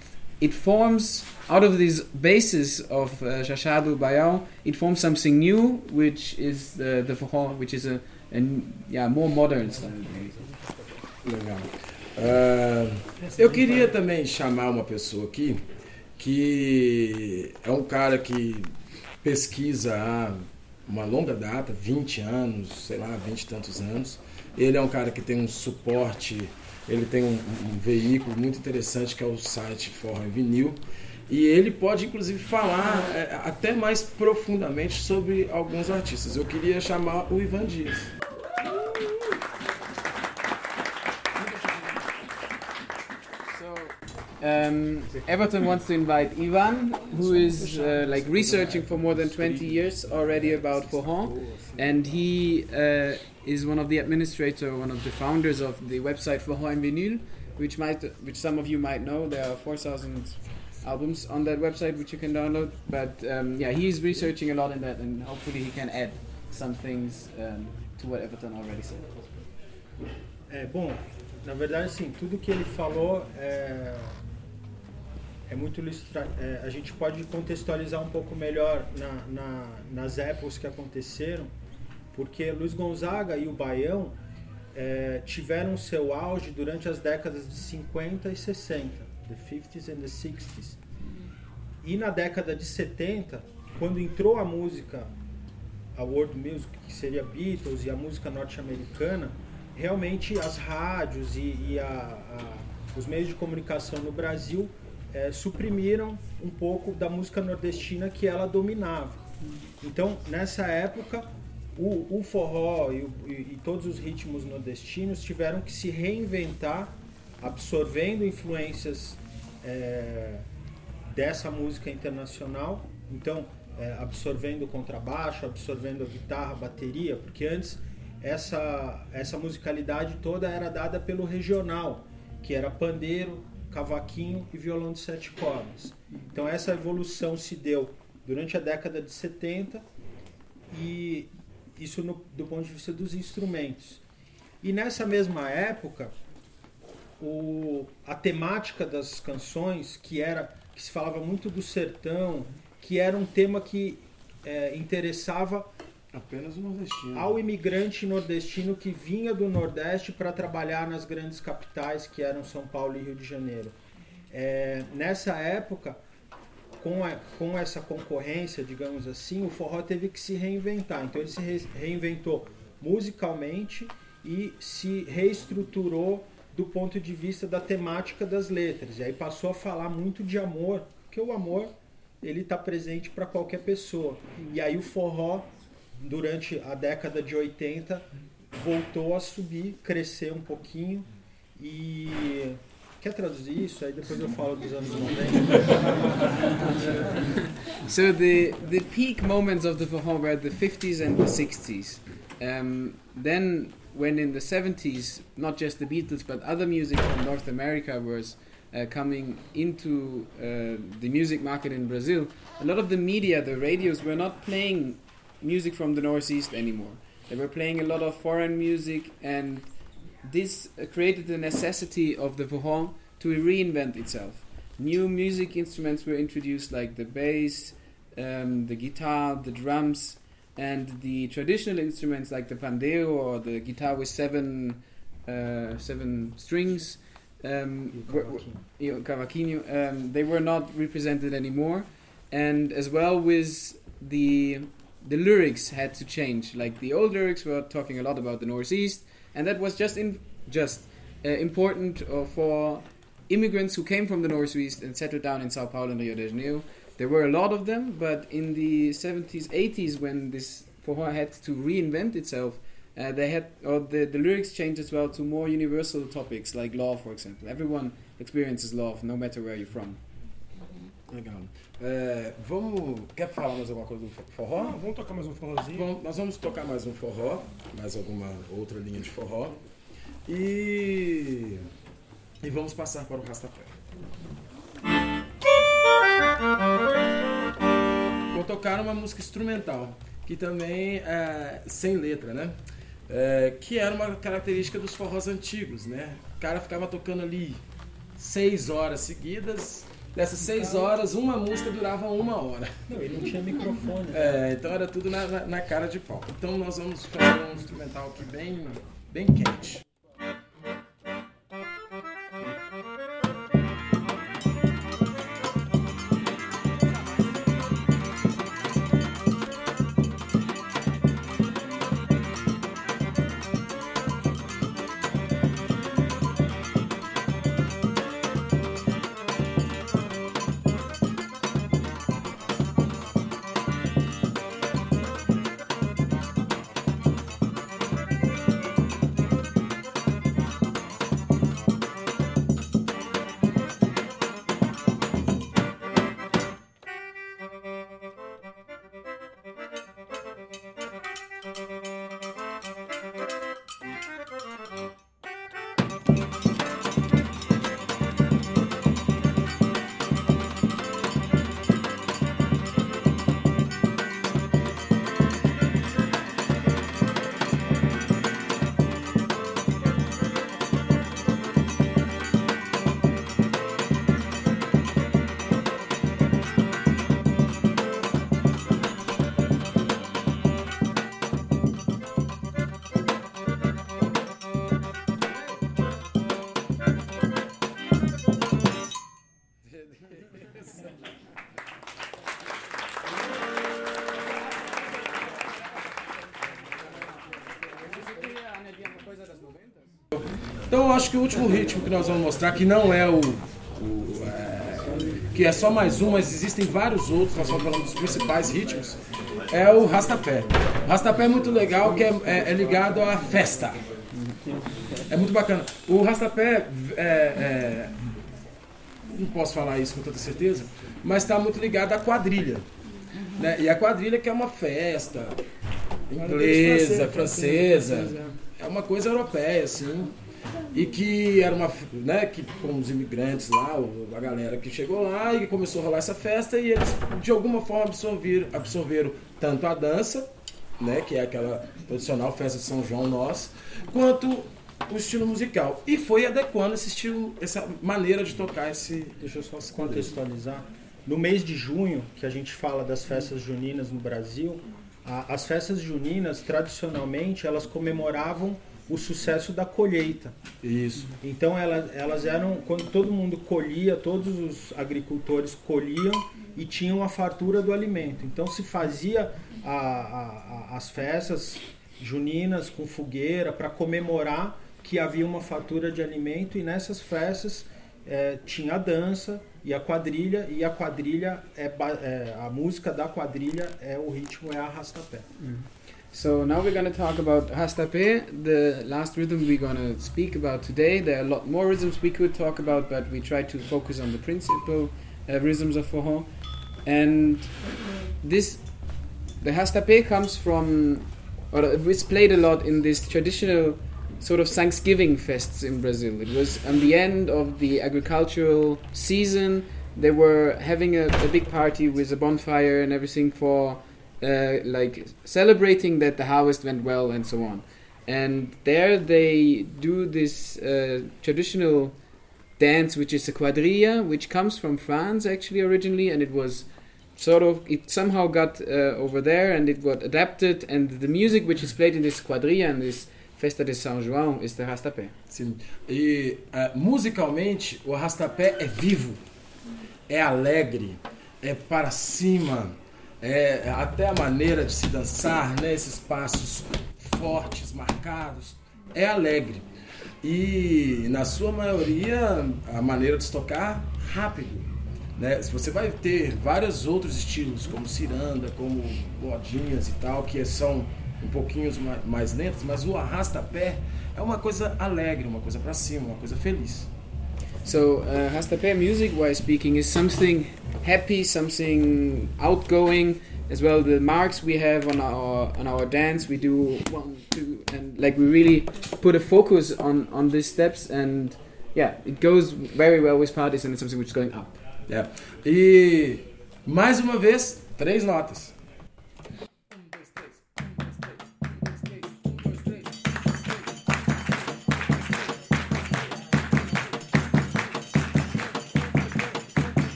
it forms out of these bases of uh, Shashadu Bayao, it forms something new, which is the the which is a, a yeah more modern style. Ah, eu queria também chamar uma pessoa aqui que é um cara que pesquisa há uma longa data, 20 anos, sei lá, 20 e tantos anos. Ele é um cara que tem um suporte, ele tem um, um veículo muito interessante que é o site Forró em Vinil. E ele pode, inclusive, falar é, até mais profundamente sobre alguns artistas. Eu queria chamar o Ivan Dias. Um, Everton wants to invite Ivan, who is uh, like researching for more than 20 years already about forró, and he uh, is one of the administrator, one of the founders of the website Forró en Vinyl, which might, which some of you might know. There are 4,000 albums on that website which you can download. But um, yeah, he's researching a lot in that, and hopefully he can add some things um, to what Everton already said. É, bom, na verdade, assim, tudo que ele falou é, é muito ilustra é, A gente pode contextualizar um pouco melhor na, na, nas épocas que aconteceram, porque Luiz Gonzaga e o Baião é, tiveram seu auge durante as décadas de 50 e 60, the 50s and the 60s. E na década de 70, quando entrou a música, a world music, que seria Beatles e a música norte-americana, realmente as rádios e, e a- a- os meios de comunicação no Brasil eh, suprimiram um pouco da música nordestina que ela dominava. Então, nessa época, o, o forró e, e- e todos os ritmos nordestinos tiveram que se reinventar, absorvendo influências é, dessa música internacional. Então, é, absorvendo o contrabaixo, absorvendo a guitarra, a bateria, porque antes essa, essa musicalidade toda era dada pelo regional, que era pandeiro, cavaquinho e violão de sete cordas. Então essa evolução se deu durante a década de 70 e isso no- do ponto de vista dos instrumentos. E nessa mesma época, o, a temática das canções, que era que se falava muito do sertão, que era um tema que eh, interessava Apenas o nordestino. ao imigrante nordestino que vinha do Nordeste para trabalhar nas grandes capitais que eram São Paulo e Rio de Janeiro. É, nessa época, com, a- com essa concorrência, digamos assim, o forró teve que se reinventar. Então ele se re- reinventou musicalmente e se reestruturou do ponto de vista da temática das letras. E aí passou a falar muito de amor, porque o amor ele está presente para qualquer pessoa. E aí o forró durante a década de 80 voltou a subir, crescer um pouquinho e quer traduzir isso? Aí depois eu falo dos anos 90. so the the peak moments of the Forró were the 50s and the 60s. Um, then, when in the 70s, not just the Beatles but other music from North America was uh, coming into uh, the music market in Brazil, a lot of the media, the radios, were not playing music from the Northeast anymore. They were playing a lot of foreign music, and this created the necessity of the Forró to reinvent itself. New music instruments were introduced, like the bass, um, the guitar, the drums, and the traditional instruments like the pandeo or the guitar with seven uh, seven strings. Um, were- were- cavaquinho. Um, they were not represented anymore, and as well with the the lyrics had to change. Like the old lyrics were talking a lot about the Northeast, and that was just in just uh, important uh, for immigrants who came from the Northeast and settled down in Sao Paulo and Rio de Janeiro. There were a lot of them, but in the 70s, 80s, when this forró had to reinvent itself, uh, they had or the, the lyrics changed as well to more universal topics like love, for example. Everyone experiences love, no matter where you're from. Legal. É, vamos. Quer falar mais alguma coisa do forró? Não, vamos tocar mais um forrozinho. Bom, nós vamos tocar mais um forró, mais alguma outra linha de forró. E. E vamos passar para o rastapé. Vou tocar uma música instrumental, que também é sem letra, né? É, que era uma característica dos forrós antigos, né? O cara ficava tocando ali seis horas seguidas. Dessas seis horas, uma música durava uma hora. Não, ele não tinha microfone. É, então era tudo na, na, na cara de pau. Então nós vamos fazer um instrumental aqui bem, bem quente. Acho que o último ritmo que nós vamos mostrar, que não é o, o, é, que é só mais um, mas existem vários outros, nós estamos falando dos principais ritmos, é o rastapé. O rastapé é muito legal, que é, é- é ligado à festa. É muito bacana. O rastapé, é, é, não posso falar isso com tanta certeza, mas está muito ligado à quadrilha. né? E a quadrilha que é uma festa inglesa, francesa, é uma coisa europeia, assim. E que era uma, né, que com os imigrantes lá, a galera que chegou lá e começou a rolar essa festa e eles de alguma forma absorveram, absorveram tanto a dança, né, que é aquela tradicional festa de São João nossa, quanto o estilo musical. E foi adequando esse estilo, essa maneira de tocar esse. Deixa eu só contextualizar. No mês de junho, que a gente fala das festas juninas no Brasil, a- as festas juninas, tradicionalmente, elas comemoravam o sucesso da colheita. Isso. Então elas, elas eram quando todo mundo colhia, todos os agricultores colhiam e tinham a fartura do alimento. Então se fazia a- a- a- as festas juninas com fogueira para comemorar que havia uma fartura de alimento e nessas festas eh, tinha a dança e a quadrilha e a quadrilha é, é a música da quadrilha é o ritmo é arrastapé. So now we're going to talk about Hastape, the last rhythm we're going to speak about today. There are a lot more rhythms we could talk about, but we try to focus on the principal uh, rhythms of Forró. And this, the Hastape comes from, or it was played a lot in this traditional sort of Thanksgiving fests in Brazil. It was on the end of the agricultural season. They were having a, a big party with a bonfire and everything for uh, like celebrating that the harvest went well and so on. And there they do this uh, traditional dance, which is a quadrilla, which comes from France actually originally, and it was sort of it somehow got uh, over there and it got adapted. And the music which is played in this quadrilla and this Festa de São João is the rastapé. Sim. E eh, musicalmente, o rastapé é vivo, é alegre, é para cima, é até a maneira de se dançar, né? Esses passos fortes, marcados, é alegre. E na sua maioria, a maneira de se tocar, rápido. Né? Você vai ter vários outros estilos, como ciranda, como modinhas e tal, que são um pouquinho ma- mais lentos, mas o arrasta-pé é uma coisa alegre, uma coisa para cima, uma coisa feliz. So uh, Hastapé music, wise speaking, is something happy, something outgoing. As well, the marks we have on our on our dance, we do one, two, and like we really put a focus on on these steps, and yeah, it goes very well with parties, and it's something which is going up. Yeah. E mais uma vez, três notas.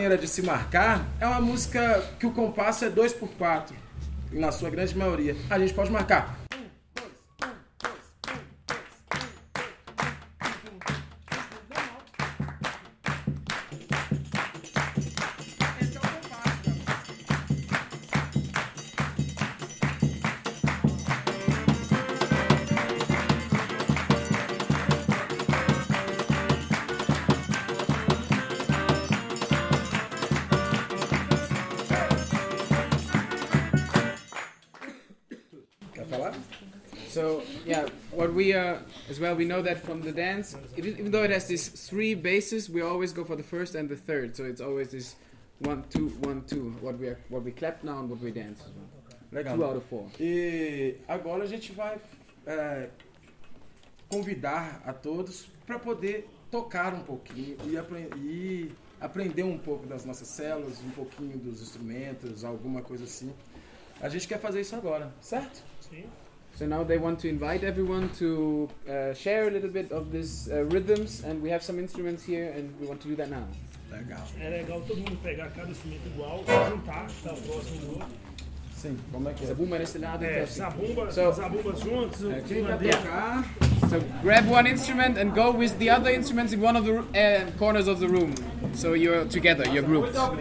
Maneira de se marcar é uma música que o compasso é 2 por 4 na sua grande maioria. A gente pode marcar. As well we know that from the dance, even though it has these three bases, we always go for the first and the third. So it's always this one two one two. What we are, what we clap now and what we dance. as well. Legal. Two out of four. E agora a gente vai é, convidar a todos para poder tocar um pouquinho e, apre- e aprender um pouco das nossas células, um pouquinho dos instrumentos, alguma coisa assim. A gente quer fazer isso agora, certo? Sim. So now they want to invite everyone to uh, share a little bit of these uh, rhythms, and we have some instruments here, and we want to do that now. Legal. É legal todo mundo pegar cada instrumento igual, juntar, tá próximo do outro. Sim, como é que é? Zabumba nesse lado, É, zabumba, So- zabumba juntos, o É, quem vai finlandês. tocar? So grab one instrument and go with the other instruments in one of the uh, corners of the room. So you're together, you're grouped. O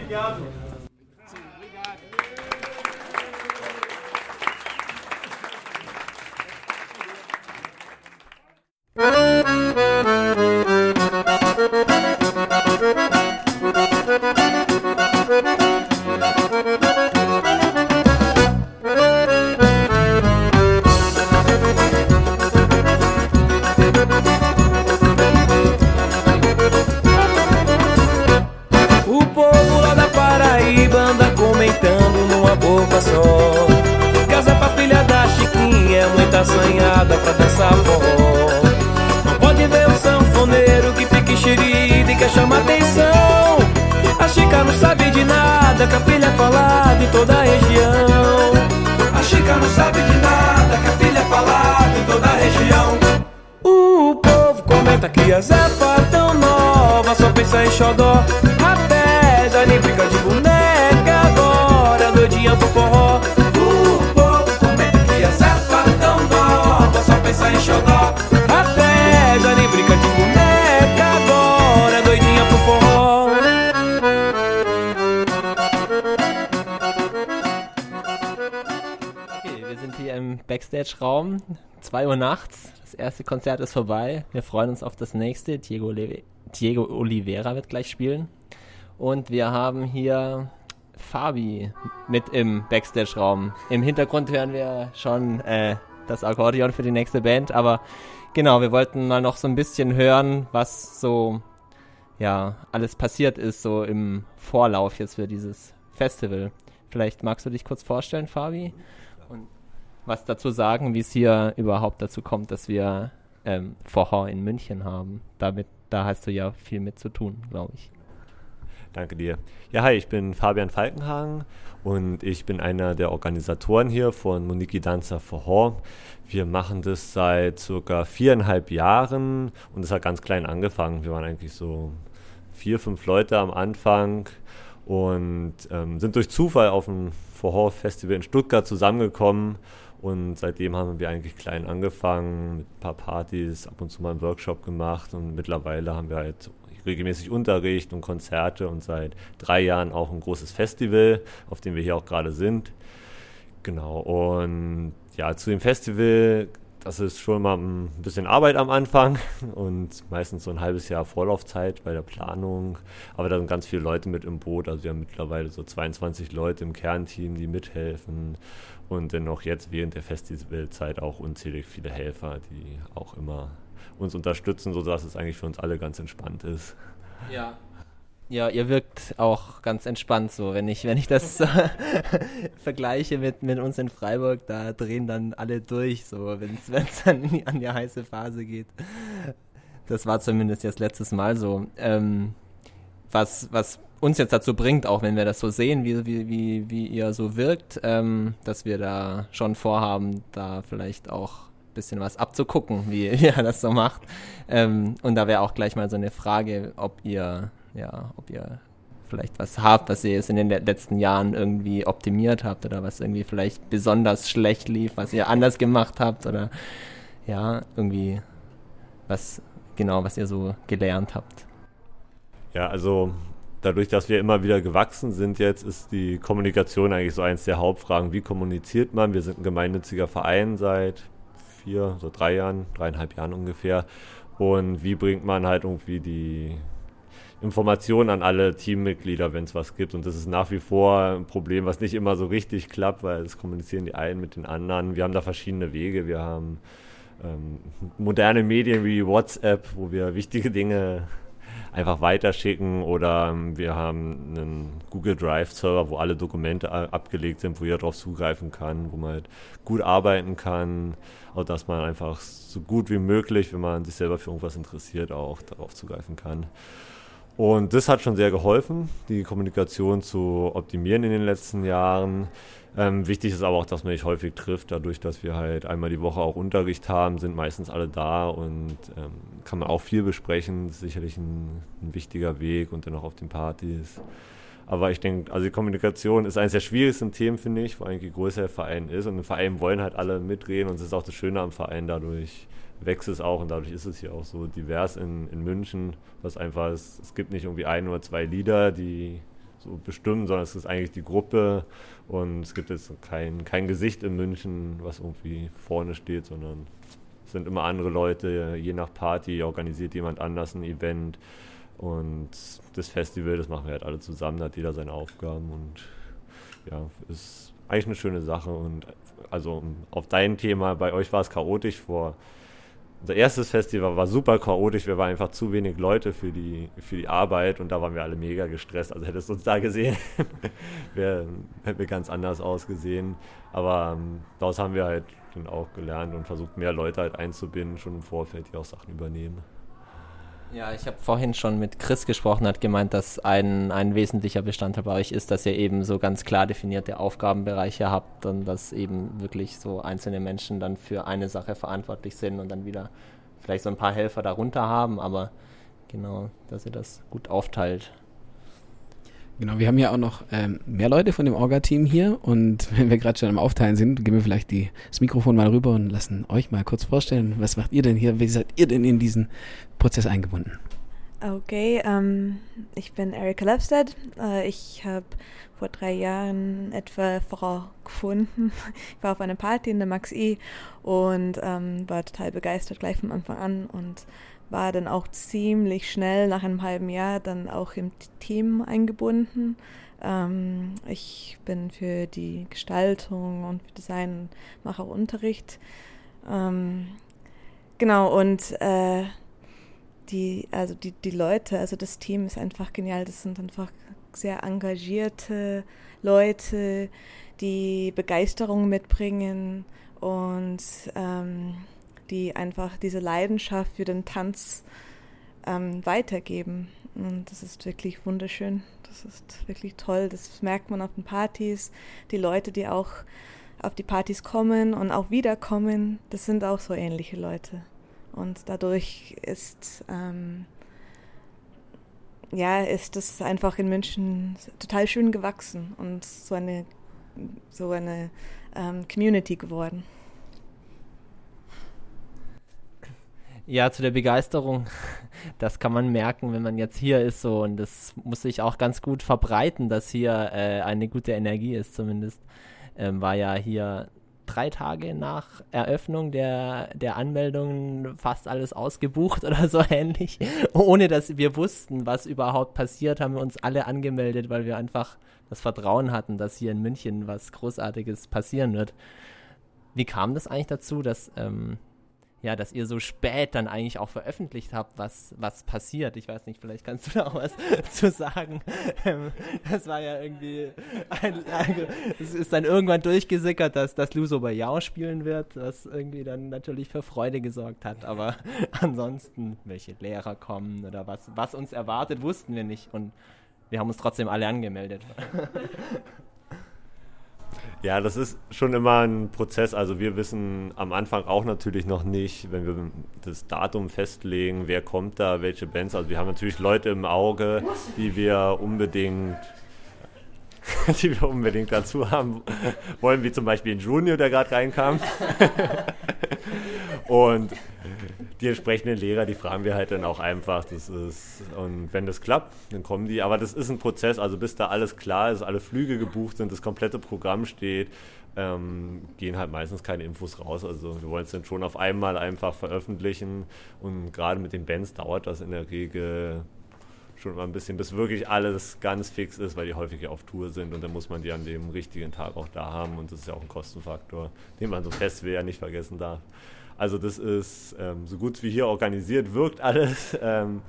Backstage-Raum. 2 Uhr nachts. Das erste Konzert ist vorbei. Wir freuen uns auf das nächste. Diego, Diego Oliveira wird gleich spielen. Und wir haben hier Fabi mit im Backstage-Raum. Im Hintergrund hören wir schon äh, das Akkordeon für die nächste Band. Aber genau, wir wollten mal noch so ein bisschen hören, was so ja alles passiert ist, so im Vorlauf jetzt für dieses Festival. Vielleicht magst du dich kurz vorstellen, Fabi? Was dazu sagen, wie es hier überhaupt dazu kommt, dass wir ähm, Vorhor in München haben. Damit, da hast du ja viel mit zu tun, glaube ich. Danke dir. Ja, hi, ich bin Fabian Falkenhagen und ich bin einer der Organisatoren hier von Moniki Danza for Hor. Wir machen das seit circa viereinhalb Jahren und es hat ganz klein angefangen. Wir waren eigentlich so vier, fünf Leute am Anfang und ähm, sind durch Zufall auf ein For Festival in Stuttgart zusammengekommen und seitdem haben wir eigentlich klein angefangen mit ein paar Partys, ab und zu mal einen Workshop gemacht und mittlerweile haben wir halt regelmäßig Unterricht und Konzerte und seit drei Jahren auch ein großes Festival, auf dem wir hier auch gerade sind. Genau, und ja, zu dem Festival, das ist schon mal ein bisschen Arbeit am Anfang und meistens so ein halbes Jahr Vorlaufzeit bei der Planung. Aber da sind ganz viele Leute mit im Boot. Also wir haben mittlerweile so 22 Leute im Kernteam, die mithelfen. Und dennoch jetzt während der Festivalzeit auch unzählig viele Helfer, die auch immer uns unterstützen, sodass es eigentlich für uns alle ganz entspannt ist. Ja. Ja, ihr wirkt auch ganz entspannt so. Wenn ich, wenn ich das vergleiche mit, mit uns in Freiburg, da drehen dann alle durch, so, wenn es dann an die heiße Phase geht. Das war zumindest jetzt letztes Mal so. Ähm, was, was uns jetzt dazu bringt, auch wenn wir das so sehen, wie, wie, wie, wie ihr so wirkt, ähm, dass wir da schon vorhaben, da vielleicht auch ein bisschen was abzugucken, wie, er das so macht. Ähm, und da wäre auch gleich mal so eine Frage, ob ihr, ja, ob ihr vielleicht was habt, was ihr jetzt in den letzten Jahren irgendwie optimiert habt oder was irgendwie vielleicht besonders schlecht lief, was ihr anders gemacht habt oder ja, irgendwie was genau, was ihr so gelernt habt. Ja, also dadurch, dass wir immer wieder gewachsen sind jetzt, ist die Kommunikation eigentlich so eins der Hauptfragen. Wie kommuniziert man? Wir sind ein gemeinnütziger Verein seit vier, so drei Jahren, dreieinhalb Jahren ungefähr. Und wie bringt man halt irgendwie die Informationen an alle Teammitglieder, wenn es was gibt? Und das ist nach wie vor ein Problem, was nicht immer so richtig klappt, weil es kommunizieren die einen mit den anderen. Wir haben da verschiedene Wege. Wir haben ähm, moderne Medien wie WhatsApp, wo wir wichtige Dinge einfach weiterschicken oder ähm, wir haben einen Google Drive Server, wo alle Dokumente abgelegt sind, wo jeder darauf zugreifen kann, wo man halt gut arbeiten kann, auch dass man einfach so gut wie möglich, wenn man sich selber für irgendwas interessiert, auch darauf zugreifen kann. Und das hat schon sehr geholfen, die Kommunikation zu optimieren in den letzten Jahren. Ähm, wichtig ist aber auch, dass man sich häufig trifft. Dadurch, dass wir halt einmal die Woche auch Unterricht haben, sind meistens alle da und ähm, kann man auch viel besprechen. Das ist sicherlich ein, ein wichtiger Weg und dann auch auf den Partys. Aber ich denke, also die Kommunikation ist eines der schwierigsten Themen, finde ich, vor allem je größer der Verein ist. Und im Verein wollen halt alle mitreden und es ist auch das Schöne am Verein dadurch. wächst es auch und dadurch ist es hier auch so divers in, in München, was einfach ist, es gibt nicht irgendwie ein oder zwei Lieder, die so bestimmen, sondern es ist eigentlich die Gruppe und es gibt jetzt kein, kein Gesicht in München, was irgendwie vorne steht, sondern es sind immer andere Leute, je nach Party organisiert jemand anders ein Event. Und das Festival, das machen wir halt alle zusammen, da hat jeder seine Aufgaben. Und ja, ist eigentlich eine schöne Sache. Und also auf dein Thema, bei euch war es chaotisch. Vor unser erstes Festival war super chaotisch. Wir waren einfach zu wenig Leute für die, für die Arbeit und da waren wir alle mega gestresst. Also hättest du uns da gesehen, hätten wir ganz anders ausgesehen. Aber ähm, daraus haben wir halt dann auch gelernt und versucht, mehr Leute halt einzubinden, schon im Vorfeld, die auch Sachen übernehmen. Ja, ich habe vorhin schon mit Chris gesprochen, hat gemeint, dass ein, ein wesentlicher Bestandteil bei euch ist, dass ihr eben so ganz klar definierte Aufgabenbereiche habt und dass eben wirklich so einzelne Menschen dann für eine Sache verantwortlich sind und dann wieder vielleicht so ein paar Helfer darunter haben, aber genau, dass ihr das gut aufteilt. Genau, wir haben ja auch noch ähm, mehr Leute von dem Orga-Team hier und wenn wir gerade schon am Aufteilen sind, geben wir vielleicht die, das Mikrofon mal rüber und lassen euch mal kurz vorstellen, was macht ihr denn hier, wie seid ihr denn in diesen Prozess eingebunden? Okay, ähm, ich bin Erika Lefstedt. Äh, ich habe vor drei Jahren etwa Frau gefunden. Ich war auf einer Party in der Max I und ähm, war total begeistert gleich von Anfang an und war dann auch ziemlich schnell nach einem halben Jahr dann auch im Team eingebunden. Ähm, ich bin für die Gestaltung und für Design, mache auch Unterricht. Ähm, genau, und äh, die, also die, die Leute, also das Team ist einfach genial. Das sind einfach sehr engagierte Leute, die Begeisterung mitbringen und ähm, die einfach diese Leidenschaft für den Tanz ähm, weitergeben. Und das ist wirklich wunderschön. Das ist wirklich toll. Das merkt man auf den Partys. Die Leute, die auch auf die Partys kommen und auch wiederkommen, das sind auch so ähnliche Leute. Und dadurch ist, ähm, ja, ist das einfach in München total schön gewachsen und so eine, so eine ähm, Community geworden. Ja, zu der Begeisterung, das kann man merken, wenn man jetzt hier ist so und das muss sich auch ganz gut verbreiten, dass hier äh, eine gute Energie ist zumindest. Ähm, war ja hier drei Tage nach Eröffnung der, der Anmeldungen fast alles ausgebucht oder so ähnlich. Ohne dass wir wussten, was überhaupt passiert, haben wir uns alle angemeldet, weil wir einfach das Vertrauen hatten, dass hier in München was Großartiges passieren wird. Wie kam das eigentlich dazu, dass ähm, ja, dass ihr so spät dann eigentlich auch veröffentlicht habt, was, was passiert. Ich weiß nicht, vielleicht kannst du da auch was zu sagen. Ähm, das war ja irgendwie, ein, es ist dann irgendwann durchgesickert, dass, dass Luso bei Yao spielen wird, was irgendwie dann natürlich für Freude gesorgt hat. Aber ansonsten, welche Lehrer kommen oder was, was uns erwartet, wussten wir nicht. Und wir haben uns trotzdem alle angemeldet. Ja, das ist schon immer ein Prozess. Also wir wissen am Anfang auch natürlich noch nicht, wenn wir das Datum festlegen, wer kommt da, welche Bands. Also wir haben natürlich Leute im Auge, die wir unbedingt die wir unbedingt dazu haben wollen, wie zum Beispiel ein Junior, der gerade reinkam. Und die entsprechenden Lehrer, die fragen wir halt dann auch einfach. Das ist, und wenn das klappt, dann kommen die. Aber das ist ein Prozess, also bis da alles klar ist, alle Flüge gebucht sind, das komplette Programm steht, ähm, gehen halt meistens keine Infos raus. Also wir wollen es dann schon auf einmal einfach veröffentlichen. Und gerade mit den Bands dauert das in der Regel schon mal ein bisschen, bis wirklich alles ganz fix ist, weil die häufig auf Tour sind und dann muss man die an dem richtigen Tag auch da haben und das ist ja auch ein Kostenfaktor, den man so fest will ja nicht vergessen darf. Also das ist ähm, so gut wie hier organisiert wirkt alles, ähm,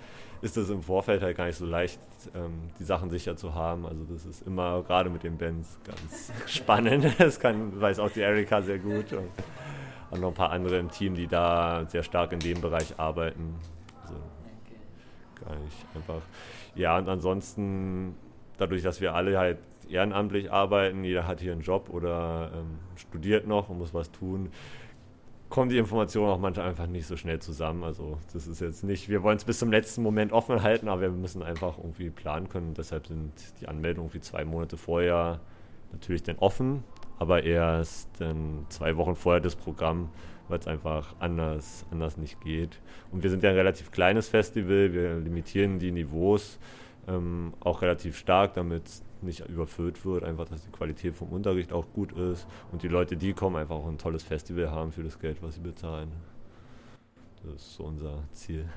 ist das im Vorfeld halt gar nicht so leicht, ähm, die Sachen sicher zu haben. Also das ist immer gerade mit den Bands ganz spannend. Das kann, weiß auch die Erika sehr gut und, und noch ein paar andere im Team, die da sehr stark in dem Bereich arbeiten. Also gar nicht einfach. Ja, und ansonsten, dadurch, dass wir alle halt ehrenamtlich arbeiten, jeder hat hier einen Job oder ähm, studiert noch und muss was tun, kommen die Informationen auch manchmal einfach nicht so schnell zusammen. Also das ist jetzt nicht, wir wollen es bis zum letzten Moment offen halten, aber wir müssen einfach irgendwie planen können. Deshalb sind die Anmeldungen wie zwei Monate vorher natürlich dann offen, aber erst dann zwei Wochen vorher das Programm weil es einfach anders, anders nicht geht. Und wir sind ja ein relativ kleines Festival, wir limitieren die Niveaus ähm, auch relativ stark, damit nicht überfüllt wird, einfach, dass die Qualität vom Unterricht auch gut ist und die Leute, die kommen, einfach auch ein tolles Festival haben für das Geld, was sie bezahlen. Das ist so unser Ziel.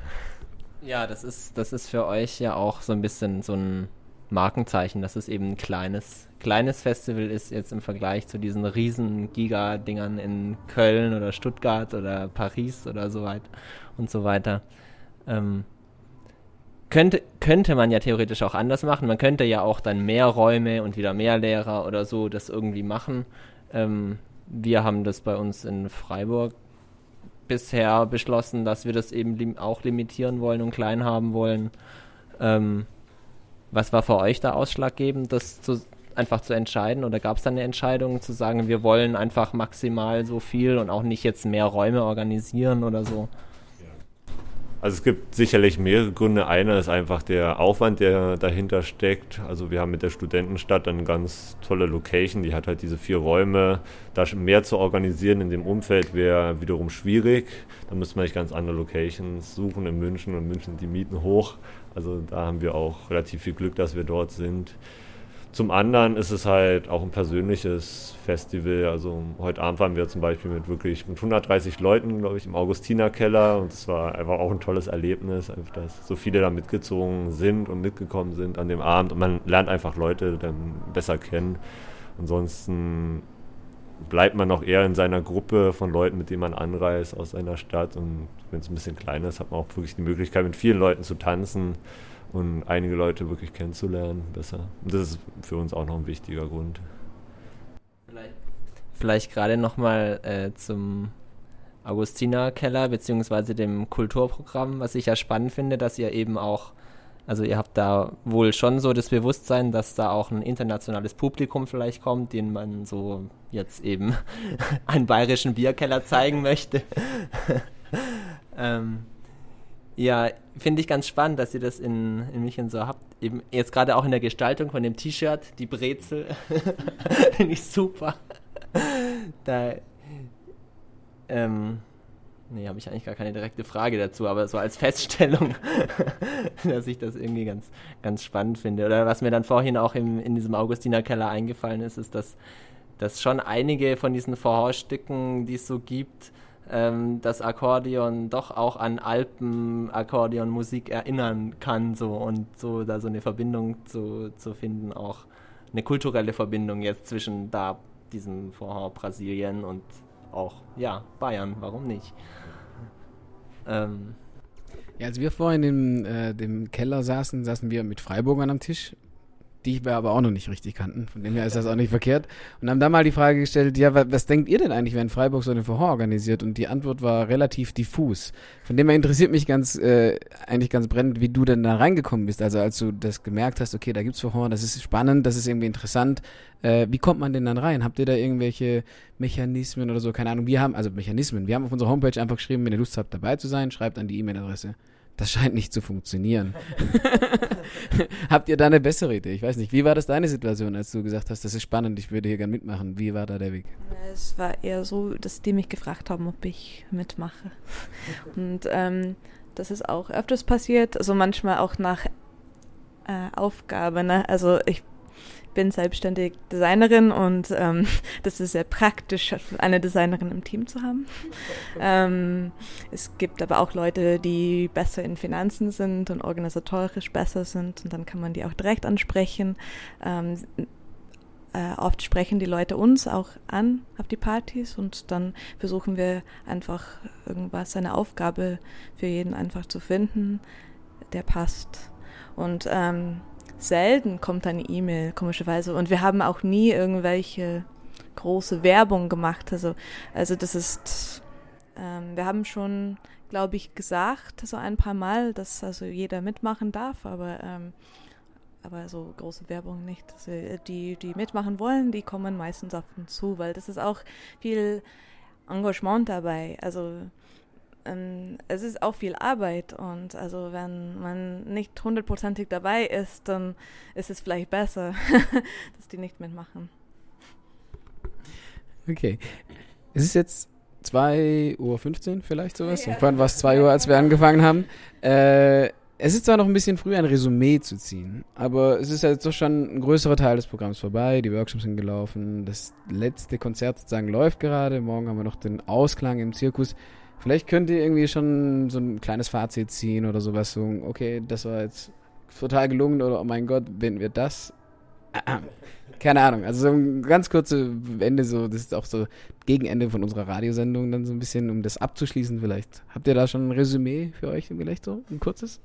Ja, das ist, das ist für euch ja auch so ein bisschen so ein Markenzeichen, dass es eben ein kleines, kleines Festival ist jetzt im Vergleich zu diesen riesen Giga-Dingern in Köln oder Stuttgart oder Paris oder so weit und so weiter. Ähm, könnte, könnte man ja theoretisch auch anders machen. Man könnte ja auch dann mehr Räume und wieder mehr Lehrer oder so das irgendwie machen. Ähm, wir haben das bei uns in Freiburg bisher beschlossen, dass wir das eben lim auch limitieren wollen und klein haben wollen. Ähm, was war für euch da ausschlaggebend, das zu, einfach zu entscheiden? Oder gab es da eine Entscheidung zu sagen, wir wollen einfach maximal so viel und auch nicht jetzt mehr Räume organisieren oder so? Also es gibt sicherlich mehrere Gründe. Einer ist einfach der Aufwand, der dahinter steckt. Also wir haben mit der Studentenstadt eine ganz tolle Location, die hat halt diese vier Räume. Da mehr zu organisieren in dem Umfeld wäre wiederum schwierig. Da müsste man sich ganz andere Locations suchen in München und München die Mieten hoch. Also da haben wir auch relativ viel Glück, dass wir dort sind. Zum anderen ist es halt auch ein persönliches Festival. Also heute Abend waren wir zum Beispiel mit wirklich mit 130 Leuten, glaube ich, im Augustinerkeller und es war einfach auch ein tolles Erlebnis, dass so viele da mitgezogen sind und mitgekommen sind an dem Abend und man lernt einfach Leute dann besser kennen. Ansonsten bleibt man noch eher in seiner Gruppe von Leuten, mit denen man anreist aus seiner Stadt und wenn es ein bisschen kleiner ist, hat man auch wirklich die Möglichkeit, mit vielen Leuten zu tanzen und einige Leute wirklich kennenzulernen besser. Und das ist für uns auch noch ein wichtiger Grund. Vielleicht, vielleicht gerade nochmal äh, zum Augustiner-Keller beziehungsweise dem Kulturprogramm, was ich ja spannend finde, dass ihr eben auch, also ihr habt da wohl schon so das Bewusstsein, dass da auch ein internationales Publikum vielleicht kommt, den man so jetzt eben einen bayerischen Bierkeller zeigen möchte. ähm, ja, finde ich ganz spannend, dass ihr das in, in München so habt. Eben jetzt gerade auch in der Gestaltung von dem T-Shirt, die Brezel, finde ich super. da, ähm, nee, habe ich eigentlich gar keine direkte Frage dazu, aber so als Feststellung, dass ich das irgendwie ganz, ganz spannend finde. Oder was mir dann vorhin auch im, in diesem Augustiner Keller eingefallen ist, ist, dass, dass schon einige von diesen Vorhausstücken, die es so gibt, ähm, das Akkordeon doch auch an Alpen-Akkordeonmusik erinnern kann so und so da so eine Verbindung zu, zu finden, auch eine kulturelle Verbindung jetzt zwischen da diesem Vorhaus Brasilien und auch ja Bayern, warum nicht? Ähm, ja, als wir vorhin in äh, dem Keller saßen, saßen wir mit Freiburgern am Tisch die wir aber auch noch nicht richtig kannten. Von dem her ist das auch nicht verkehrt. Und haben da mal die Frage gestellt, ja, was, was denkt ihr denn eigentlich, wenn Freiburg so eine Verhör organisiert? Und die Antwort war relativ diffus. Von dem her interessiert mich ganz, äh, eigentlich ganz brennend, wie du denn da reingekommen bist. Also als du das gemerkt hast, okay, da gibt's Verhör, das ist spannend, das ist irgendwie interessant. Äh, wie kommt man denn dann rein? Habt ihr da irgendwelche Mechanismen oder so? Keine Ahnung. Wir haben, also Mechanismen. Wir haben auf unserer Homepage einfach geschrieben, wenn ihr Lust habt, dabei zu sein, schreibt an die E-Mail-Adresse. Das scheint nicht zu funktionieren. Habt ihr da eine bessere Idee? Ich weiß nicht. Wie war das deine Situation, als du gesagt hast, das ist spannend, ich würde hier gerne mitmachen? Wie war da der Weg? Es war eher so, dass die mich gefragt haben, ob ich mitmache. Und ähm, das ist auch öfters passiert, also manchmal auch nach äh, Aufgabe. Ne? Also ich bin selbstständig Designerin und ähm, das ist sehr praktisch, eine Designerin im Team zu haben. Ähm, es gibt aber auch Leute, die besser in Finanzen sind und organisatorisch besser sind und dann kann man die auch direkt ansprechen. Ähm, äh, oft sprechen die Leute uns auch an auf die Partys und dann versuchen wir einfach irgendwas, eine Aufgabe für jeden einfach zu finden, der passt. Und ähm, selten kommt eine E-Mail, komischerweise. Und wir haben auch nie irgendwelche große Werbung gemacht. Also, also das ist, ähm, wir haben schon, glaube ich, gesagt, so ein paar Mal, dass also jeder mitmachen darf, aber, ähm, aber so große Werbung nicht. Also die, die mitmachen wollen, die kommen meistens auf uns zu, weil das ist auch viel Engagement dabei. Also ähm, es ist auch viel Arbeit und also wenn man nicht hundertprozentig dabei ist, dann ist es vielleicht besser, dass die nicht mitmachen. Okay. Es ist jetzt 2.15 Uhr vielleicht sowas. Ja. Vorhin war es 2 Uhr, als wir angefangen haben. Äh, es ist zwar noch ein bisschen früh, ein Resümee zu ziehen, aber es ist jetzt doch schon ein größerer Teil des Programms vorbei. Die Workshops sind gelaufen. Das letzte Konzert sozusagen läuft gerade. Morgen haben wir noch den Ausklang im Zirkus. Vielleicht könnt ihr irgendwie schon so ein kleines Fazit ziehen oder sowas. So, okay, das war jetzt total gelungen oder oh mein Gott, wenn wir das. Keine Ahnung. Also so ein ganz kurzes Ende, so, das ist auch so Gegenende von unserer Radiosendung, dann so ein bisschen, um das abzuschließen, vielleicht. Habt ihr da schon ein Resümee für euch, vielleicht so? Ein kurzes?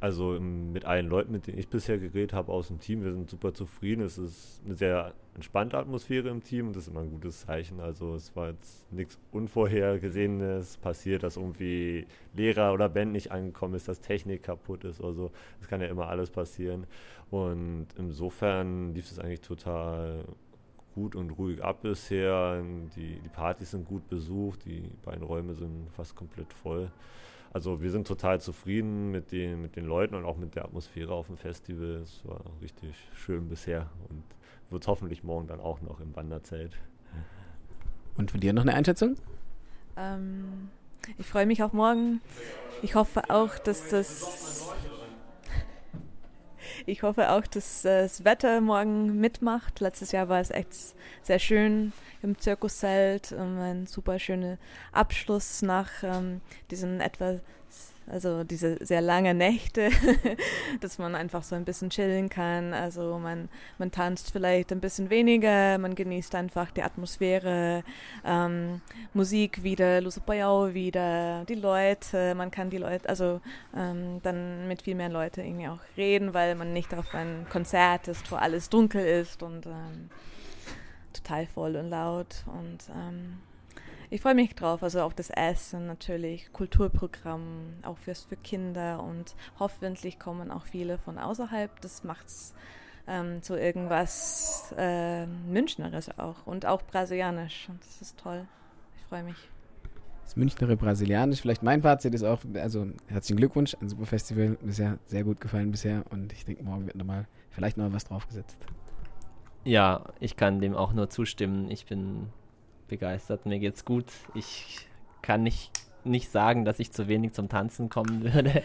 Also mit allen Leuten, mit denen ich bisher geredet habe aus dem Team, wir sind super zufrieden. Es ist eine sehr entspannte Atmosphäre im Team und das ist immer ein gutes Zeichen. Also es war jetzt nichts Unvorhergesehenes passiert, dass irgendwie Lehrer oder Band nicht angekommen ist, dass Technik kaputt ist oder so. Das kann ja immer alles passieren. Und insofern lief es eigentlich total gut und ruhig ab bisher. Die, die Partys sind gut besucht, die beiden Räume sind fast komplett voll. Also wir sind total zufrieden mit den, mit den Leuten und auch mit der Atmosphäre auf dem Festival. Es war richtig schön bisher und wird hoffentlich morgen dann auch noch im Wanderzelt. Und von dir noch eine Einschätzung? Ähm, ich freue mich auf morgen. Ich hoffe auch, dass das ich hoffe auch, dass das Wetter morgen mitmacht. Letztes Jahr war es echt sehr schön im Zirkuszelt. Ein super schöner Abschluss nach ähm, diesen etwas also diese sehr lange Nächte, dass man einfach so ein bisschen chillen kann. Also man, man tanzt vielleicht ein bisschen weniger, man genießt einfach die Atmosphäre, ähm, Musik wieder, Lusopayao wieder, die Leute, man kann die Leute, also ähm, dann mit viel mehr Leuten irgendwie auch reden, weil man nicht auf ein Konzert ist, wo alles dunkel ist und ähm, total voll und laut und ähm, ich freue mich drauf, also auf das Essen natürlich, Kulturprogramm, auch fürs für Kinder und hoffentlich kommen auch viele von außerhalb. Das macht's ähm, zu irgendwas äh, Münchneres auch und auch brasilianisch. Und das ist toll. Ich freue mich. Das Münchnere Brasilianisch. Vielleicht mein Fazit ist auch, also herzlichen Glückwunsch, ein super Festival, bisher sehr gut gefallen bisher und ich denke, morgen wird nochmal, vielleicht noch was draufgesetzt. Ja, ich kann dem auch nur zustimmen. Ich bin begeistert. Mir geht's gut. Ich kann nicht, nicht sagen, dass ich zu wenig zum Tanzen kommen würde.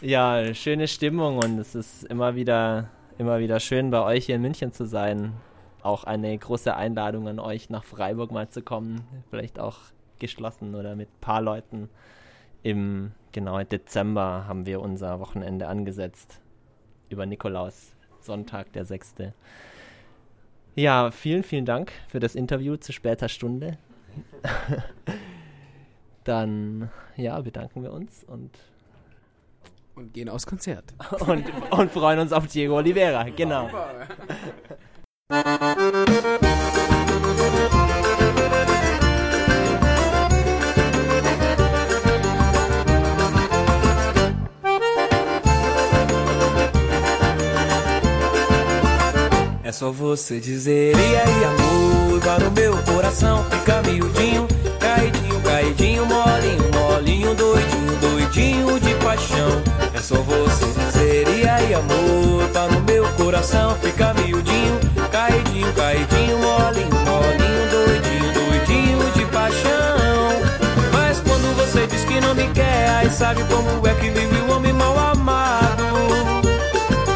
ja, schöne Stimmung und es ist immer wieder, immer wieder schön, bei euch hier in München zu sein. Auch eine große Einladung an euch, nach Freiburg mal zu kommen. Vielleicht auch geschlossen oder mit ein paar Leuten. Im genau Dezember haben wir unser Wochenende angesetzt. Über Nikolaus, Sonntag, der 6. Ja, vielen, vielen Dank für das Interview zu später Stunde. Dann, ja, bedanken wir uns und und gehen aufs Konzert. und, und freuen uns auf Diego Oliveira, genau. só você dizer e aí amor Para o meu coração fica miudinho Caidinho, caidinho, molinho, molinho Doidinho, doidinho de paixão. É só você dizer e aí amor Para o meu coração fica miudinho Caidinho, caidinho, molinho, molinho Doidinho, doidinho de paixão. Mas quando você diz que não me quer Aí sabe como é que vive o homem mal amado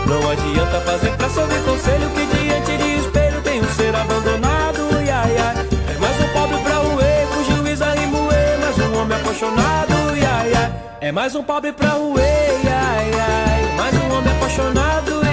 Não adianta fazer pra ver conselho que diante de espelho tem um ser abandonado. Ai, ai. É mais um pobre pra roer, com juiz a moer. Mais um homem apaixonado. Ai, ai. É mais um pobre pra roer. Ai, ai. Mais um homem apaixonado.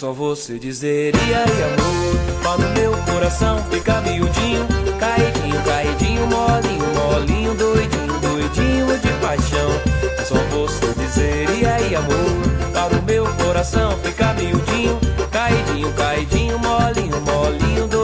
só você dizer E aí amor, para o meu coração ficar miudinho Caidinho, caidinho, molinho, molinho Doidinho, doidinho de paixão. É só você dizer E aí amor, para o meu coração ficar miudinho Caidinho, caidinho, molinho, molinho doidinho